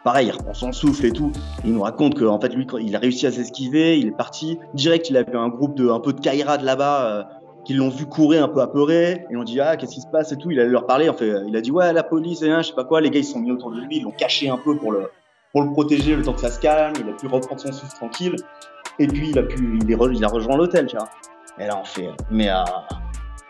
Speaker 4: pareil, il reprend son souffle et tout. il nous raconte qu'en fait, lui, il a réussi à s'esquiver. Il est parti. Direct, il avait un groupe de, un peu de Kaira de là-bas. Euh, qui l'ont vu courir un peu apeuré et on dit ah qu'est-ce qui se passe et tout il allait leur parler en fait il a dit ouais la police et hein, je sais pas quoi les gars ils sont mis autour de lui ils l'ont caché un peu pour le protéger le temps que ça se calme il a pu reprendre son souffle tranquille et puis il a pu il, il a rejoint l'hôtel tu vois et là on fait mais euh,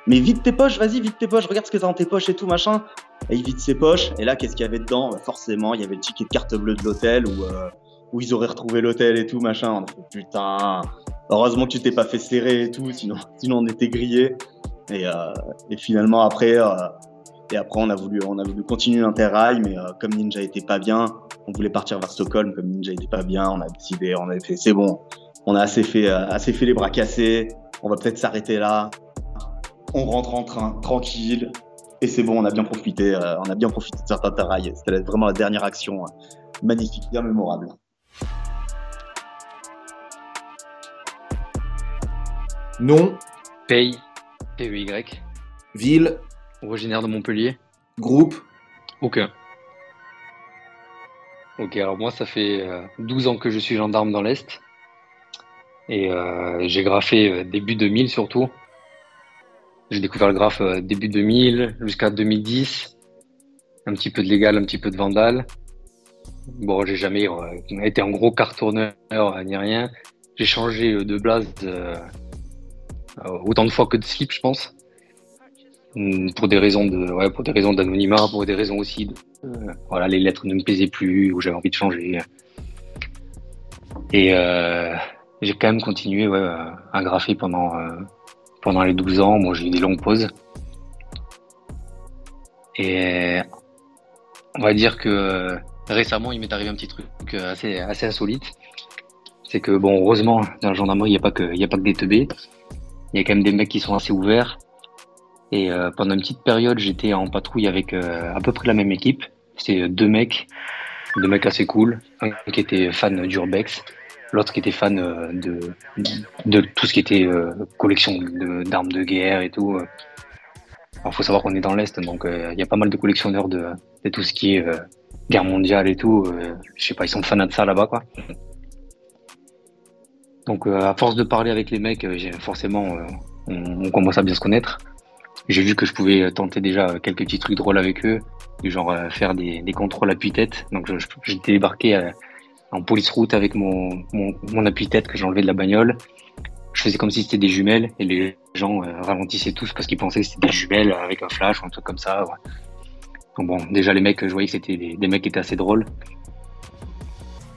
Speaker 4: mais vide tes poches vas-y vide tes poches regarde ce que t'as dans tes poches et tout machin et il vide ses poches et là qu'est-ce qu'il y avait dedans? Bah, forcément il y avait le ticket de carte bleue de l'hôtel où euh, où ils auraient retrouvé l'hôtel et tout machin on a fait putain Heureusement que tu t'es pas fait serrer et tout, sinon, <laughs> sinon on était grillé. Et, euh, finalement après, euh, et après on a voulu, on a voulu continuer l'interrail, mais comme Ninja était pas bien, on voulait partir vers Stockholm. Comme Ninja était pas bien, on a décidé, on a fait, c'est bon, on a assez fait, assez fait les bras cassés. On va peut-être s'arrêter là. On rentre en train, tranquille. Et c'est bon, on a bien profité, euh, on a bien profité de cet interrail. C'était vraiment la dernière action magnifique, bien mémorable.
Speaker 1: Nom
Speaker 5: Paye. P-E-Y.
Speaker 1: Ville
Speaker 5: Originaire de Montpellier.
Speaker 1: Groupe
Speaker 5: Aucun. Ok, alors moi, ça fait 12 euh, ans que je suis gendarme dans l'Est. Et euh, j'ai graffé début 2000 surtout. J'ai découvert le graphe début 2000 jusqu'à 2010. Un petit peu de légal, un petit peu de vandal. Bon, j'ai jamais été en gros cartonneur ni rien. J'ai changé de blase euh, autant de fois que de slip, je pense. Hmm, pour des raisons de, ouais, pour des raisons d'anonymat, pour des raisons aussi de, euh, voilà, les lettres ne me plaisaient plus ou j'avais envie de changer. Et euh, j'ai quand même continué à graffer pendant, euh, pendant les 12 ans. Moi, j'ai eu des longues pauses. Et on va dire que récemment, il m'est arrivé un petit truc assez, assez insolite. C'est que, bon, heureusement, dans le gendarmerie, il n'y a pas que, des teubés il y a quand même des mecs qui sont assez ouverts. Et euh, pendant une petite période, j'étais en patrouille avec euh, à peu près la même équipe. C'est euh, deux mecs, deux mecs assez cool. Un qui était fan d'Urbex, l'autre qui était fan de, de tout ce qui était collection d'armes de, guerre et tout. Il faut savoir qu'on est dans l'Est, donc il y a pas mal de collectionneurs de, de tout ce qui est guerre mondiale et tout. je sais pas, ils sont fans de ça là-bas, quoi. Donc euh, à force de parler avec les mecs, euh, forcément, euh, on, commence à bien se connaître. J'ai vu que je pouvais tenter déjà quelques petits trucs drôles avec eux, du genre faire des, contrôles appui-tête. Donc j'étais débarqué en police route avec mon, mon, appui-tête que j'enlevais de la bagnole. Je faisais comme si c'était des jumelles et les gens ralentissaient tous parce qu'ils pensaient que c'était des jumelles avec un flash ou un truc comme ça. Donc bon, déjà les mecs, je voyais que c'était des, mecs qui étaient assez drôles.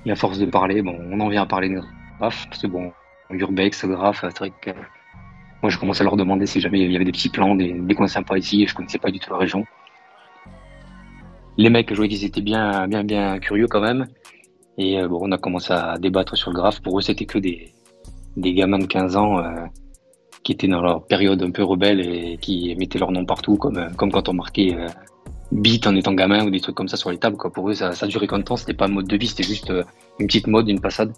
Speaker 5: Et à force de parler, bon, on en vient à parler de parce que bon, Urbex, Graph, c'est vrai que moi je commençais à leur demander si jamais il y avait des petits plans, des, des coins sympas ici, et je connaissais pas du tout la région. Les mecs, je voyais qu'ils étaient bien, bien, bien curieux quand même. Et euh, bon, on a commencé à débattre sur le graphe. Pour eux, c'était que des, gamins de 15 ans euh, qui étaient dans leur période un peu rebelle et qui mettaient leur nom partout, comme, euh, comme quand on marquait beat en étant gamin ou des trucs comme ça sur les tables. Pour eux, ça, ça durait de temps C'était pas un mode de vie, c'était juste une petite mode, une passade.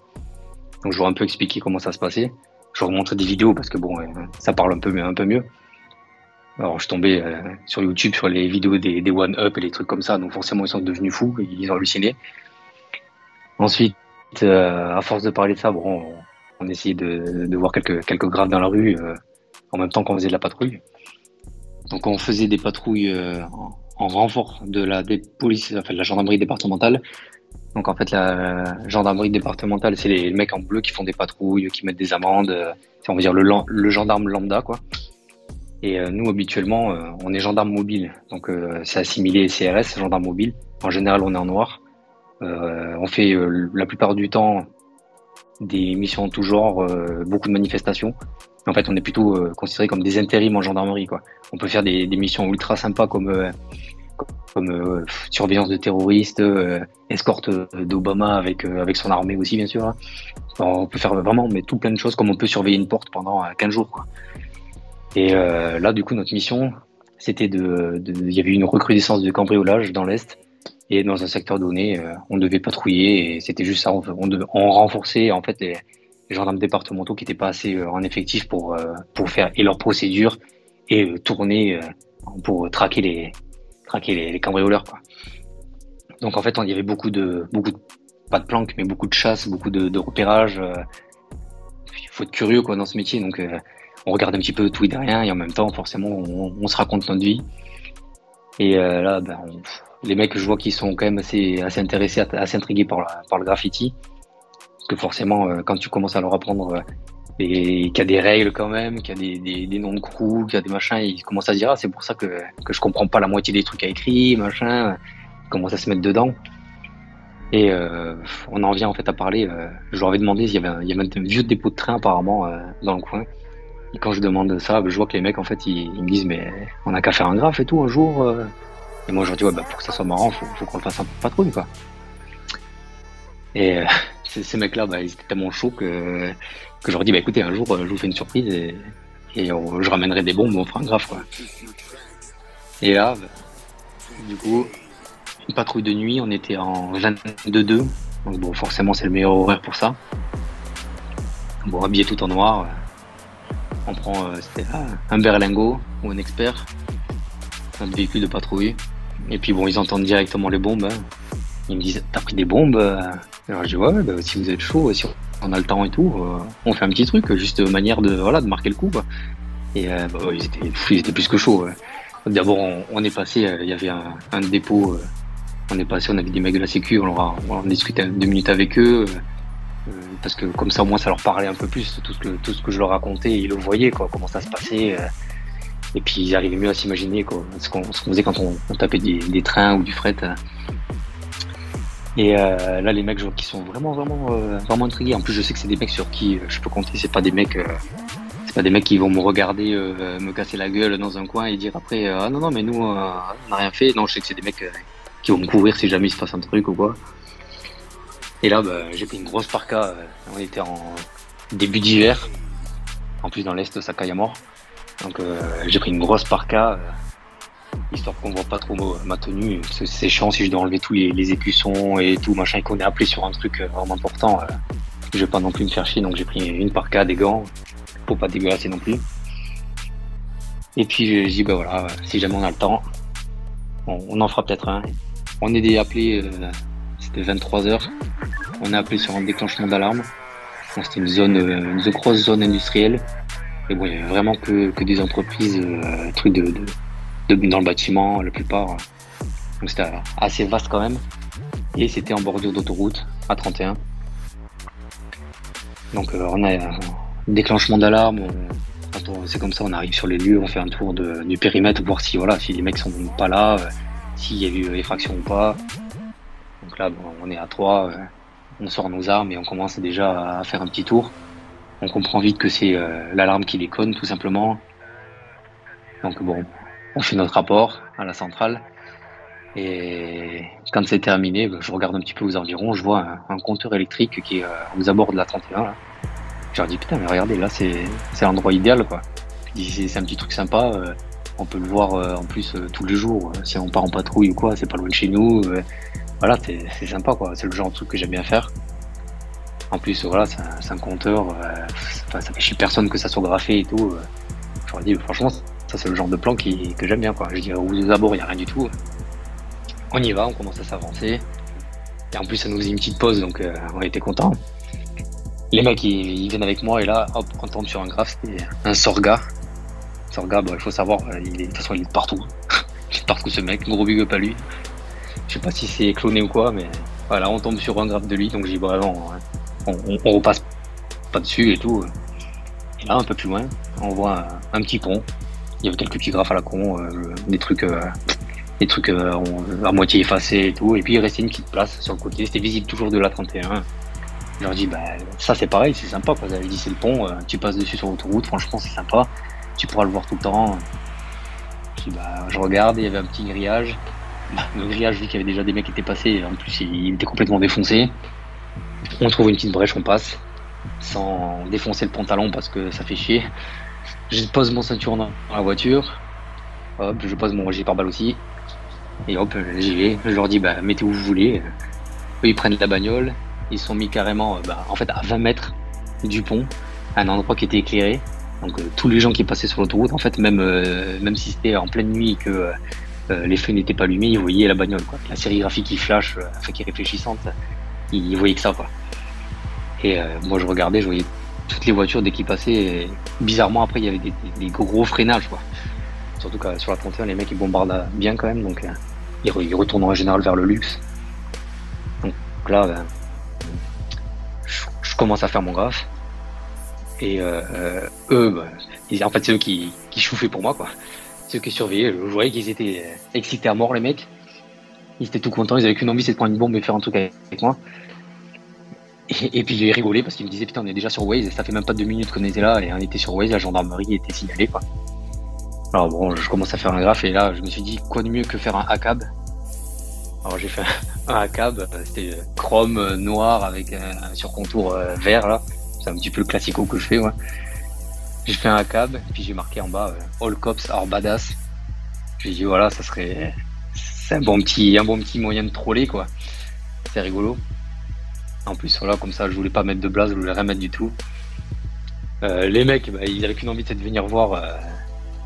Speaker 5: Donc je leur ai un peu expliqué comment ça se passait. Je leur ai montré des vidéos parce que bon, ça parle un peu, mieux. Alors je euh, sur YouTube sur les vidéos des, des One Up et les trucs comme ça, donc forcément ils sont devenus fous, ils ont halluciné. Ensuite, euh, à force de parler de ça, bon, on, essayait de, voir quelques, quelques graves dans la rue euh, en même temps qu'on faisait de la patrouille. Donc on faisait des patrouilles euh, en, renfort de la des enfin, de la gendarmerie départementale. Donc en fait la gendarmerie départementale, c'est les, mecs en bleu qui font des patrouilles, qui mettent des amendes. C'est on va dire le, le gendarme lambda quoi. Et nous habituellement, on est gendarme mobile, donc c'est assimilé CRS, gendarme mobile. En général, on est en noir. Euh, on fait euh, la plupart du temps des missions en tout genre, euh, beaucoup de manifestations. En fait, on est plutôt considéré comme des intérims en gendarmerie. Quoi. On peut faire des, missions ultra sympas comme, comme surveillance de terroristes, escorte d'Obama avec, avec son armée aussi, bien sûr. Hein. on peut faire vraiment mais tout plein de choses, comme on peut surveiller une porte pendant 15 jours. Quoi. Et là, du coup, notre mission, c'était de, il y avait une recrudescence de cambriolage dans l'Est. Et dans un secteur donné, euh, on devait patrouiller et c'était juste ça. On, renforçait en fait les, gendarmes départementaux qui n'étaient pas assez euh, en effectif pour, euh, pour faire et leurs procédures et tourner pour traquer les, traquer les, cambrioleurs. Donc en fait, il y avait beaucoup de, beaucoup pas de planques, mais beaucoup de chasse, beaucoup de, de repérage. Il faut être curieux quoi, dans ce métier. Donc on regarde un petit peu tout et derrière et en même temps, forcément, on, on se raconte notre vie. Et là, ben, on, les mecs, je vois qu'ils sont quand même assez, intéressés, assez intrigués par, le graffiti. Parce que forcément, euh, quand tu commences à leur apprendre euh, qu'il y a des règles quand même, qu'il y a des, noms de crew, qu'il y a des machins, ils commencent à se dire, ah, c'est pour ça que, que je comprends pas la moitié des trucs à écrit, machin. Ils commencent à se mettre dedans. Et euh, on en vient en fait à parler. je leur avais demandé s'il y avait, il y avait un vieux dépôt de train apparemment dans le coin. Et quand je demande ça, je vois que les mecs en fait ils, me disent mais on a qu'à faire un graphe et tout un jour. Et moi, je leur dis, ouais, bah, pour que ça soit marrant, faut, faut qu'on le fasse un peu patrouille, quoi. Et euh, <laughs> ces, mecs-là, bah, ils étaient tellement chauds que, que je leur dis, bah, écoutez, un jour, euh, je vous fais une surprise et, et je ramènerai des bombes, on fera un grave, quoi. Et là, bah, du coup, une patrouille de nuit, on était en 22-2. Donc, bon, forcément, c'est le meilleur horaire pour ça. Bon, habillé tout en noir. On prend, euh, un berlingot ou un expert, un véhicule de patrouille. Et puis bon, ils entendent directement les bombes. Hein. Ils me disent, t'as pris des bombes Alors je dis, ouais, bah, si vous êtes chaud, si on a le temps et tout, euh, on fait un petit truc, juste manière de, voilà, de marquer le coup. Et euh, bah, ils, étaient, plus que chauds. D'abord, on, est passé, euh, il y avait un, dépôt, on est passé, on avait des mecs de la sécu, on, leur a, discuté deux minutes avec eux. parce que comme ça au moins ça leur parlait un peu plus tout ce que tout ce que je leur racontais ils le voyaient comment ça se passait et puis ils arrivaient mieux à s'imaginer ce qu'on faisait quand on, tapait des, trains ou du fret. Et euh, là, les mecs, je vois qu'ils sont vraiment, vraiment, euh, vraiment intrigués. En plus, je sais que c'est des mecs sur qui euh, je peux compter. C'est pas des mecs, c'est pas des mecs qui vont me regarder, me casser la gueule dans un coin et dire après, ah non, non, mais nous, on n'a rien fait. Non, je sais que c'est des mecs qui vont me couvrir si jamais il se passe un truc ou quoi. Et là, bah, j'ai pris une grosse parka. on était en début d'hiver. En plus, dans l'est, ça caille mort. Donc euh, j'ai pris une grosse parka, euh, histoire qu'on voit pas trop ma tenue. C'est chiant si je dois enlever tous les, écussons et tout machin et qu'on est appelé sur un truc euh, vraiment important. je vais pas non plus me faire chier, donc j'ai pris une parka, des gants, pour pas dégueulasser non plus. Et puis je dis bah voilà, si jamais on a le temps, on, en fera peut-être un. On est appelé, c'était 23 h On est appelé sur un déclenchement d'alarme. C'était une zone, une grosse zone industrielle et bon, il y avait vraiment que, que des entreprises, euh, trucs de, de, dans le bâtiment, la plupart. Donc c'était assez vaste quand même. Et c'était en bordure d'autoroute, à 31. Donc euh, on a un déclenchement d'alarme. C'est comme ça, on arrive sur les lieux, on fait un tour du périmètre, voir si voilà, si les mecs sont pas là, euh, s'il y a eu effraction ou pas. Donc là, on est à 3, on sort nos armes et on commence déjà à faire un petit tour on comprend vite que c'est euh, l'alarme qui déconne, tout simplement. Donc bon, on fait notre rapport à la centrale. Et quand c'est terminé, ben, je regarde un petit peu aux environs, je vois un, compteur électrique qui est euh, aux abords de la 31. Là. Je leur dis putain, mais regardez, là c'est l'endroit idéal quoi. C'est un petit truc sympa, euh, on peut le voir en plus tous les jours. si on part en patrouille ou quoi, c'est pas loin de chez nous. voilà, c'est sympa quoi. C'est le genre de truc que j'aime bien faire. En plus, voilà, c'est un, compteur, euh, ça fait chier personne que ça soit graffé et tout. Euh. Je leur dis, franchement, ça c'est le genre de plan que j'aime bien. Quoi. Je dis, aux abords, il n'y a rien du tout. On y va, on commence à s'avancer. Et en plus, ça nous faisait une petite pause, donc euh, on était contents. Les mecs, ils, viennent avec moi, et là, hop, on tombe sur un graphe, c'était un Sorga. Sorga, bah, il faut savoir, il est, de toute façon, il est partout. <laughs> il est partout, ce mec, gros big up à lui. Je sais pas si c'est cloné ou quoi, mais voilà, on tombe sur un graphe de lui, donc j'ai dit, bah on, repasse pas dessus et tout. Et là, un peu plus loin, on voit un, petit pont. Il y avait quelques petits graphes à la con, euh, des trucs, euh, euh, à moitié effacés et tout. Et puis il restait une petite place sur le côté. C'était visible toujours de la 31. Je leur dis, bah, ça c'est pareil, c'est sympa. Quoi. J'avais dit, c'est le pont, tu passes dessus sur l'autoroute, franchement, c'est sympa. Tu pourras le voir tout le temps. Je bah, regarde, il y avait un petit grillage. Bah, Le grillage, vu qu'il y avait déjà des mecs qui étaient passés, en plus il était complètement défoncé. On trouve une petite brèche, on passe sans défoncer le pantalon parce que ça fait chier. Je pose mon ceinture dans la voiture. Hop, je pose mon registre par balle aussi. Et hop, j'y vais. Je leur dis, bah, mettez où vous voulez. Eux, ils prennent la bagnole. Ils sont mis carrément, euh, bah, en fait, à 20 mètres du pont, à un endroit qui était éclairé. Donc, euh, tous les gens qui passaient sur l'autoroute, en fait, même, euh, si c'était en pleine nuit et que les feux n'étaient pas allumés, ils voyaient la bagnole, quoi. La sérigraphie qui flash, enfin, qui est réfléchissante, ils, voyaient que ça, quoi. Et euh, moi, je regardais, je voyais toutes les voitures dès qu'ils passaient. bizarrement, après, il y avait des, gros freinages, quoi. Surtout que sur la 31, les mecs, ils bombardent bien quand même, donc euh, ils, re- ils retournent en général vers le luxe. Donc là, ben, je, commence à faire mon graphe. Et euh, eux, ben, en fait, c'est eux qui, qui chouffaient pour moi, quoi. C'est eux qui surveillaient. Je voyais qu'ils étaient excités à mort, les mecs. Ils étaient tout contents, ils avaient qu'une envie, c'est de prendre une bombe et faire un truc avec, moi. Et, puis j'ai rigolé parce qu'ils me disaient putain on est déjà sur Waze et ça fait même pas deux minutes qu'on était là et on était sur Waze, la gendarmerie était signalée quoi. Alors bon je commence à faire un graphe et là je me suis dit quoi de mieux que faire un ACAB. Alors j'ai fait <laughs> un ACAB, c'était euh, chrome euh, noir avec un surcontour euh, vert là. C'est un petit peu le classico que je fais ouais. J'ai fait un ACAB et puis j'ai marqué en bas All Cops are badass. J'ai dit voilà ça serait c'est un bon petit un bon petit moyen de troller quoi. C'est rigolo. En plus, voilà, comme ça, je voulais pas mettre de blase, je voulais rien mettre du tout. Euh, les mecs, bah, ils avaient qu'une envie, de venir voir euh,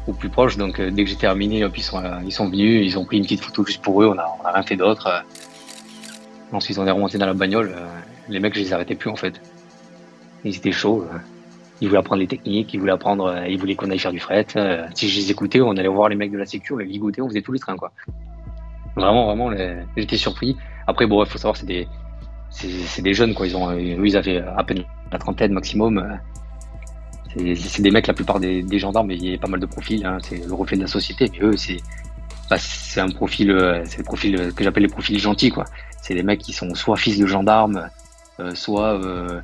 Speaker 5: au plus proche. Donc, euh, dès que j'ai terminé, ils sont, ils sont venus, ils ont pris une petite photo juste pour eux. On a, on a rien fait d'autre. Ensuite, on est remonté dans la bagnole. les mecs, je les arrêtais plus en fait. Ils étaient chauds. Ils voulaient apprendre les techniques, ils voulaient apprendre, ils voulaient qu'on aille faire du fret. si je les écoutais, on allait voir les mecs de la sécu, on les ligotait, on faisait tous les trains quoi. Vraiment, vraiment, j'étais surpris. Après, bon, il faut savoir, c'est des, c'est des jeunes quoi. Ils ont eux ils avaient à peine la trentaine maximum. Euh, c'est des mecs la plupart des, gendarmes il y a pas mal de profils hein, c'est le reflet de la société mais eux c'est bah, un profil euh, c'est le profil euh, que j'appelle les profils gentils quoi. C'est des mecs qui sont soit fils de gendarmes euh, soit euh,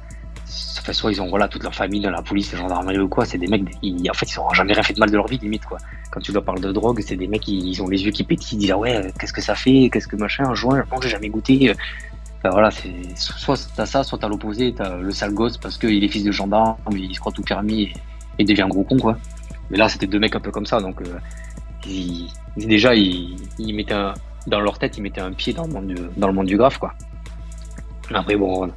Speaker 5: soit ils ont voilà toute leur famille dans la police la gendarmerie ou quoi c'est des mecs ils, en fait ils ont jamais rien fait de mal de leur vie limite quoi quand tu leur parles de drogue c'est des mecs ils, ont les yeux qui pétillent ils disent ah ouais euh, qu'est-ce que ça fait qu'est-ce que machin un joint non j'ai jamais goûté Enfin, voilà, c'est soit t'as ça, soit t'as l'opposé, t'as le sale gosse parce qu'il est fils de gendarme, il se croit tout permis et, devient un gros con quoi. Mais là, c'était deux mecs un peu comme ça, donc euh, ils- déjà ils, mettaient dans leur tête, ils mettaient un pied dans le monde du, dans le monde du graphe quoi. Après bon,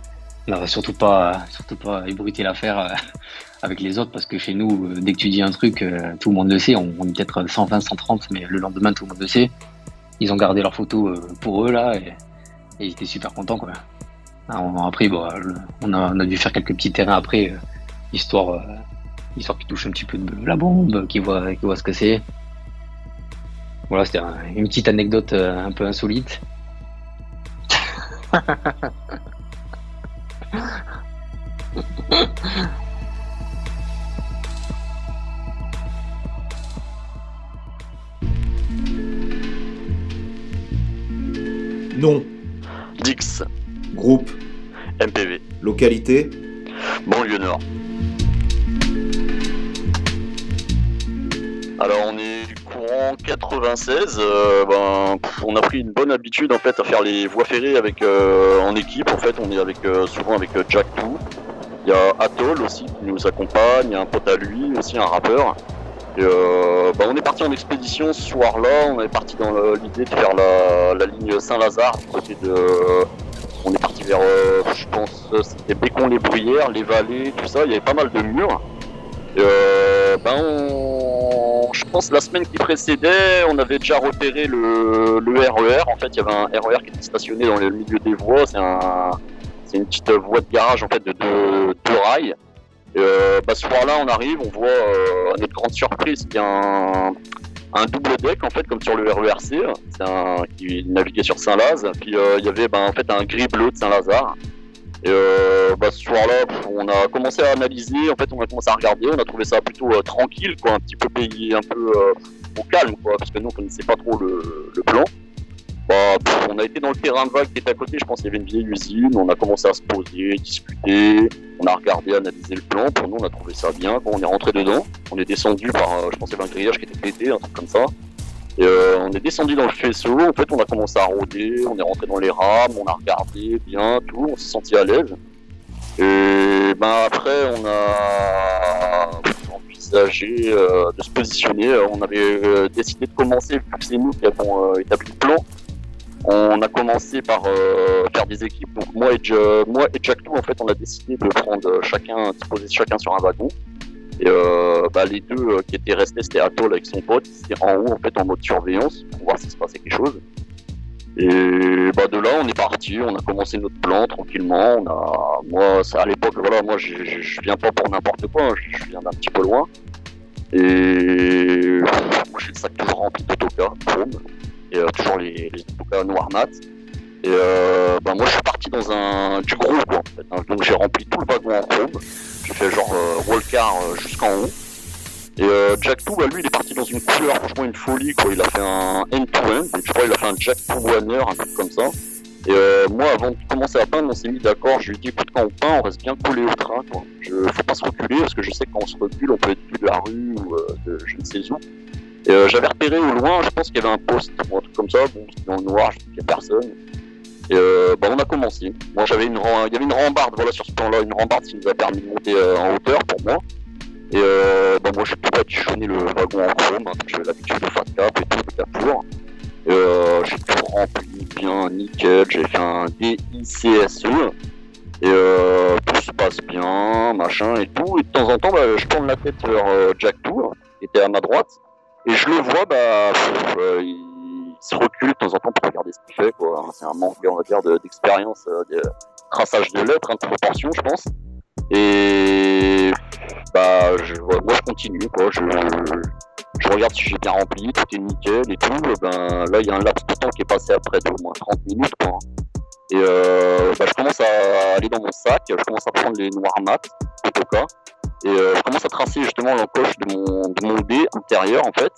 Speaker 5: on surtout pas, surtout pas ébruiter l'affaire euh, <laughs> avec les autres parce que chez nous, euh, dès que tu dis un truc, euh, tout le monde le sait. On, on est peut-être 120, 130, mais le lendemain, tout le monde le sait. Ils ont gardé leurs photos pour eux là et, et ils étaient super contents quoi. Après, bon, on, a, on a dû faire quelques petits terrains après, histoire, histoire qu'ils touchent un petit peu de la bombe, qu'ils voient, qu'ils voient ce que c'est. Voilà, c'était un- une petite anecdote un peu insolite. <laughs>
Speaker 1: Nom,
Speaker 3: Dix,
Speaker 1: groupe,
Speaker 3: MPV,
Speaker 1: localité,
Speaker 3: banlieue nord. Alors on est courant 96, euh, ben, on a pris une bonne habitude en fait à faire les voies ferrées avec euh, en équipe. En fait, on est avec euh, souvent avec Jack Too. Il y a Atoll aussi qui nous accompagne, il y a un pote à lui aussi, un rappeur. Et, ben, on est parti en expédition ce soir-là. On est parti dans l'idée de faire la, ligne Saint-Lazare côté de. On est parti vers, je pense, c'était Bécon-les-Bruyères, les vallées, tout ça. Il y avait pas mal de murs. Ben, je pense la semaine qui précédait, on avait déjà repéré le, RER. En fait, il y avait un RER qui était stationné dans le milieu des voies. C'est un, c'est une petite voie de garage en fait de deux, rails. Et, euh, bah, ce soir-là, on arrive, on voit euh, à notre grande surprise qu'il y a un, double deck en fait, comme sur le RERC. Un qui naviguait sur Saint-Laz. Puis euh, il y avait bah, en fait un gris bleu de Saint-Lazare. Et euh, bah, ce soir-là, on a commencé à analyser, en fait, on a commencé à regarder, on a trouvé ça plutôt euh, tranquille, quoi, un petit peu payé, un peu euh, au calme, quoi, parce que nous, on connaissait pas trop le, plan. Bah, on a été dans le terrain de vague qui était à côté, je pense qu'il y avait une vieille usine, on a commencé à se poser, discuter, on a regardé, analysé le plan, pour nous, on a trouvé ça bien, on est rentré dedans, on est descendu par, je pense qu'il y avait un grillage qui était pété, un truc comme ça. Euh, on est descendu dans le faisceau, en fait on a commencé à rôder, on est rentré dans les rames, on a regardé bien, tout, on s'est senti à l'aise. Et ben après on a envisagé euh, de se positionner, on avait euh, décidé de commencer, vu que c'est nous qui avons établi le plan, on a commencé par faire des équipes. Donc moi et, moi et Jack Two, en fait on a décidé de prendre chacun, de se poser chacun sur un wagon. Et euh, bah, les deux euh, qui étaient restés, c'était Atoll avec son pote, c'était en haut en fait en mode surveillance pour voir s'il se passait quelque chose. Et bah de là on est parti, on a commencé notre plan tranquillement. On a, moi ça à l'époque voilà, moi je, je, viens pas pour n'importe quoi, hein, je, viens d'un petit peu loin. Et moi j'ai le sac toujours rempli d'autocas, chrome, et euh, toujours les, les noirs mat. Et euh, bah moi je suis parti dans un du gros en fait. hein. Donc j'ai rempli tout le wagon en chrome. J'ai fait genre euh, rollcar euh, jusqu'en haut. Et euh, Jack 2, bah, lui, il est parti dans une couleur, franchement, une folie, quoi. Il a fait un end-to-end, je crois qu'il a fait un Jack 2 Warner, un truc comme ça. Et moi, avant de commencer à peindre, on s'est mis d'accord. Je lui ai dit, écoute, quand on peint, on reste bien collé au train, quoi. Je, faut pas se reculer, parce que je sais que quand on se recule, on peut être vu de la rue ou de je ne sais où. Et j'avais repéré au loin, je pense qu'il y avait un poste ou un truc comme ça. Bon, dans le noir, je dis qu'il y a personne. Et euh, bah, on a commencé. Moi, j'avais une, il y avait une rambarde, voilà, sur ce plan-là, une rambarde qui nous a permis de monter euh, en hauteur pour moi. Et euh, bah, moi, j'ai tout badigeonné le wagon en chrome, hein, j'avais l'habitude de fat cap et tout, de. Et euh, j'ai tout rempli bien, nickel, j'ai fait un DICSE. Et tout se passe bien, machin et tout. Et de temps en temps, bah, je tourne la tête vers Jack Tour, qui était à ma droite. Et je le vois, bah, se recule de temps en temps pour regarder ce qu'il fait. C'est un manque, on va dire, de- d'expérience, euh, de traçage de lettres, hein, de proportion, je pense. Et bah, je, moi, je continue, quoi. Je, je regarde si j'ai bien rempli, tout est nickel et tout. Et ben, là, il y a un laps de temps qui est passé après d'au moins 30 minutes, quoi. Et euh, bah, je commence à aller dans mon sac, je commence à prendre les noirs mat, Autoca, et euh, je commence à tracer justement l'encoche de mon, de mon dé intérieur, en fait.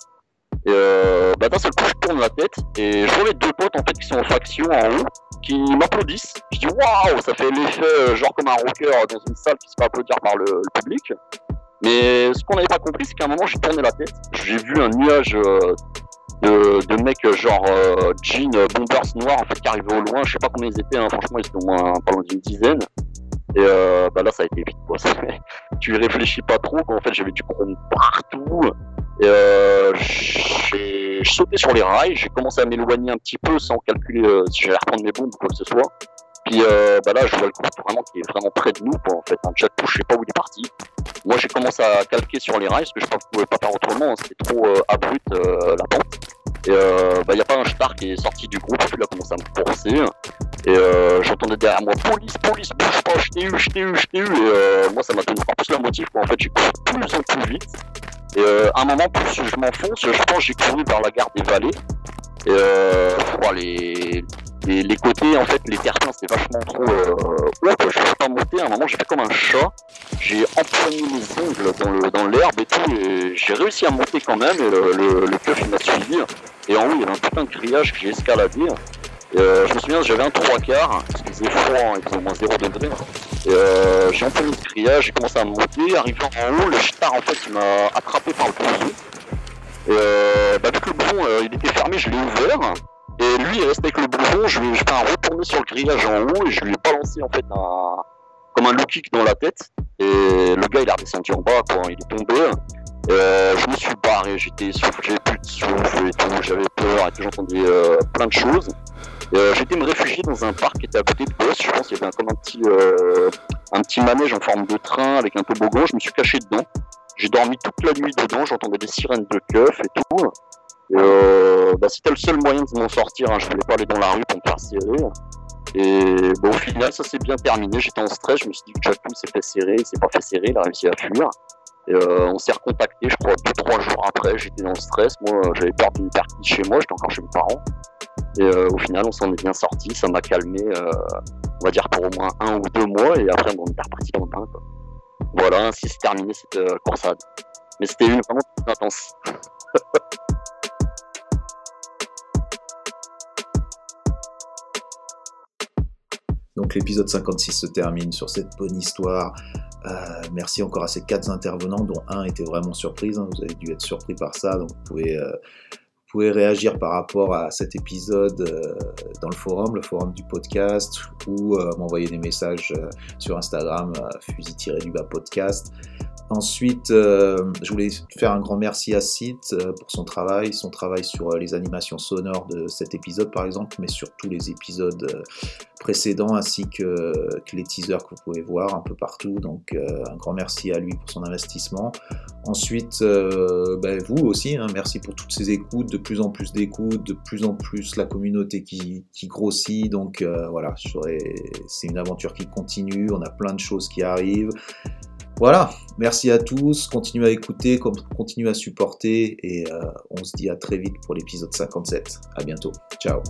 Speaker 3: Et euh, bah, d'un seul coup, je tourne la tête et je vois les deux potes en fait qui sont en faction en haut, qui m'applaudissent. Je dis waouh, ça fait l'effet euh, genre comme un rocker dans une salle qui se fait applaudir par le, public. Mais ce qu'on n'avait pas compris, c'est qu'à un moment, j'ai tourné la tête. J'ai vu un nuage euh, de, de mecs genre euh, jean euh, bombers noirs en fait qui arrivaient au loin. Je sais pas combien ils étaient. hein. Franchement, ils étaient au moins pas loin d'une dizaine. Et euh, bah là, ça a été vite. Quoi. <laughs> Tu réfléchis pas trop. En fait, j'avais du chrome partout. Et euh, j'ai sauté sur les rails, j'ai commencé à m'éloigner un petit peu sans calculer euh, si j'allais reprendre mes bombes ou quoi que ce soit. Puis euh, bah là, je vois le groupe vraiment qui est vraiment près de nous, quoi, en fait. Un Jack je sais pas où il est parti. Moi, j'ai commencé à calquer sur les rails parce que je ne pouvais pas faire autrement, hein, c'était trop euh, abrupt euh, la pente. Et euh, bah, il y a pas un star qui est sorti du groupe, il a commencé à me forcer. Et j'entendais derrière moi police, police, bouge pas, je t'ai eu, je t'ai eu, je t'ai eu. Et moi, ça m'a donné encore plus la motive, quoi. En fait, j'ai couru plus en plus vite. Et euh, à un moment, plus je m'enfonce, je pense j'ai couru vers la gare des Vallées. Et euh, les, côtés, en fait, les terrains, c'était vachement trop euh, haut, quoi. Je ne pas monter. À un moment, j'ai fait comme un chat. J'ai empoigné mes ongles dans l'herbe et tout. J'ai réussi à monter quand même. Le, le keuf, il m'a suivi. Et en haut, il y avait un putain de grillage que j'ai escaladé. Euh, je me souviens, j'avais un trois quarts, parce qu'il faisait froid, hein, il faisait moins 0 degré. Euh, j'ai empoigné le grillage, j'ai commencé à monter, arrivant en haut, le star en fait il m'a attrapé par le blouson. Et euh, bah, vu que le blouson euh, il était fermé, je l'ai ouvert. Et lui il est resté avec le blouson, je lui ai fait un retourné sur le grillage en haut et je lui ai balancé en fait un comme un low kick dans la tête. Et le gars il est redescendu en bas, quoi, il est tombé. Euh, je me suis barré, j'étais j'avais plus de souffle et tout, j'avais peur et tout, j'entendais euh, plein de choses. Euh, j'étais me réfugier dans un parc qui était à côté de Boss, je pense qu'il y avait un, comme un petit, euh, un petit manège en forme de train avec un toboggan, je me suis caché dedans. J'ai dormi toute la nuit dedans, j'entendais des sirènes de keuf et tout. Euh, bah, c'était le seul moyen de m'en sortir. Hein. Je voulais pas aller dans la rue pour me faire serrer. Et bon, au final, ça s'est bien terminé. J'étais en stress. Je me suis dit que Jacques s'est fait serrer. Il s'est pas fait serrer. Il a réussi à fuir. Et euh, on s'est recontacté, je crois, deux trois jours après. J'étais dans le stress. Moi, j'avais peur d'une partie chez moi. J'étais encore chez mes parents. Et euh, au final, on s'en est bien sorti. Ça m'a calmé, euh, on va dire, pour au moins un ou deux mois. Et après, on est reparti le bain. Quoi. Voilà, ainsi c'est terminé cette euh. Mais c'était une vraiment intense. <laughs>
Speaker 1: Donc l'épisode 56 se termine sur cette bonne histoire. Euh, merci encore à ces quatre intervenants, dont un était vraiment surprise. Hein. Vous avez dû être surpris par ça, donc vous pouvez, pouvez réagir par rapport à cet épisode euh, dans le forum, le forum du podcast, ou euh, m'envoyer des messages euh, sur Instagram, fusil-du-bas podcast. Ensuite, euh, je voulais faire un grand merci à Sid euh, pour son travail, son travail sur euh, les animations sonores de cet épisode par exemple, mais sur tous les épisodes précédents ainsi que, les teasers que vous pouvez voir un peu partout. Donc un grand merci à lui pour son investissement. Ensuite, ben, vous aussi, hein, merci pour toutes ces écoutes, de plus en plus d'écoutes, de plus en plus la communauté qui, qui grossit. Donc voilà, c'est une aventure qui continue, on a plein de choses qui arrivent. Voilà, merci à tous, continuez à écouter, continuez à supporter et euh, on se dit à très vite pour l'épisode 57. À bientôt, ciao.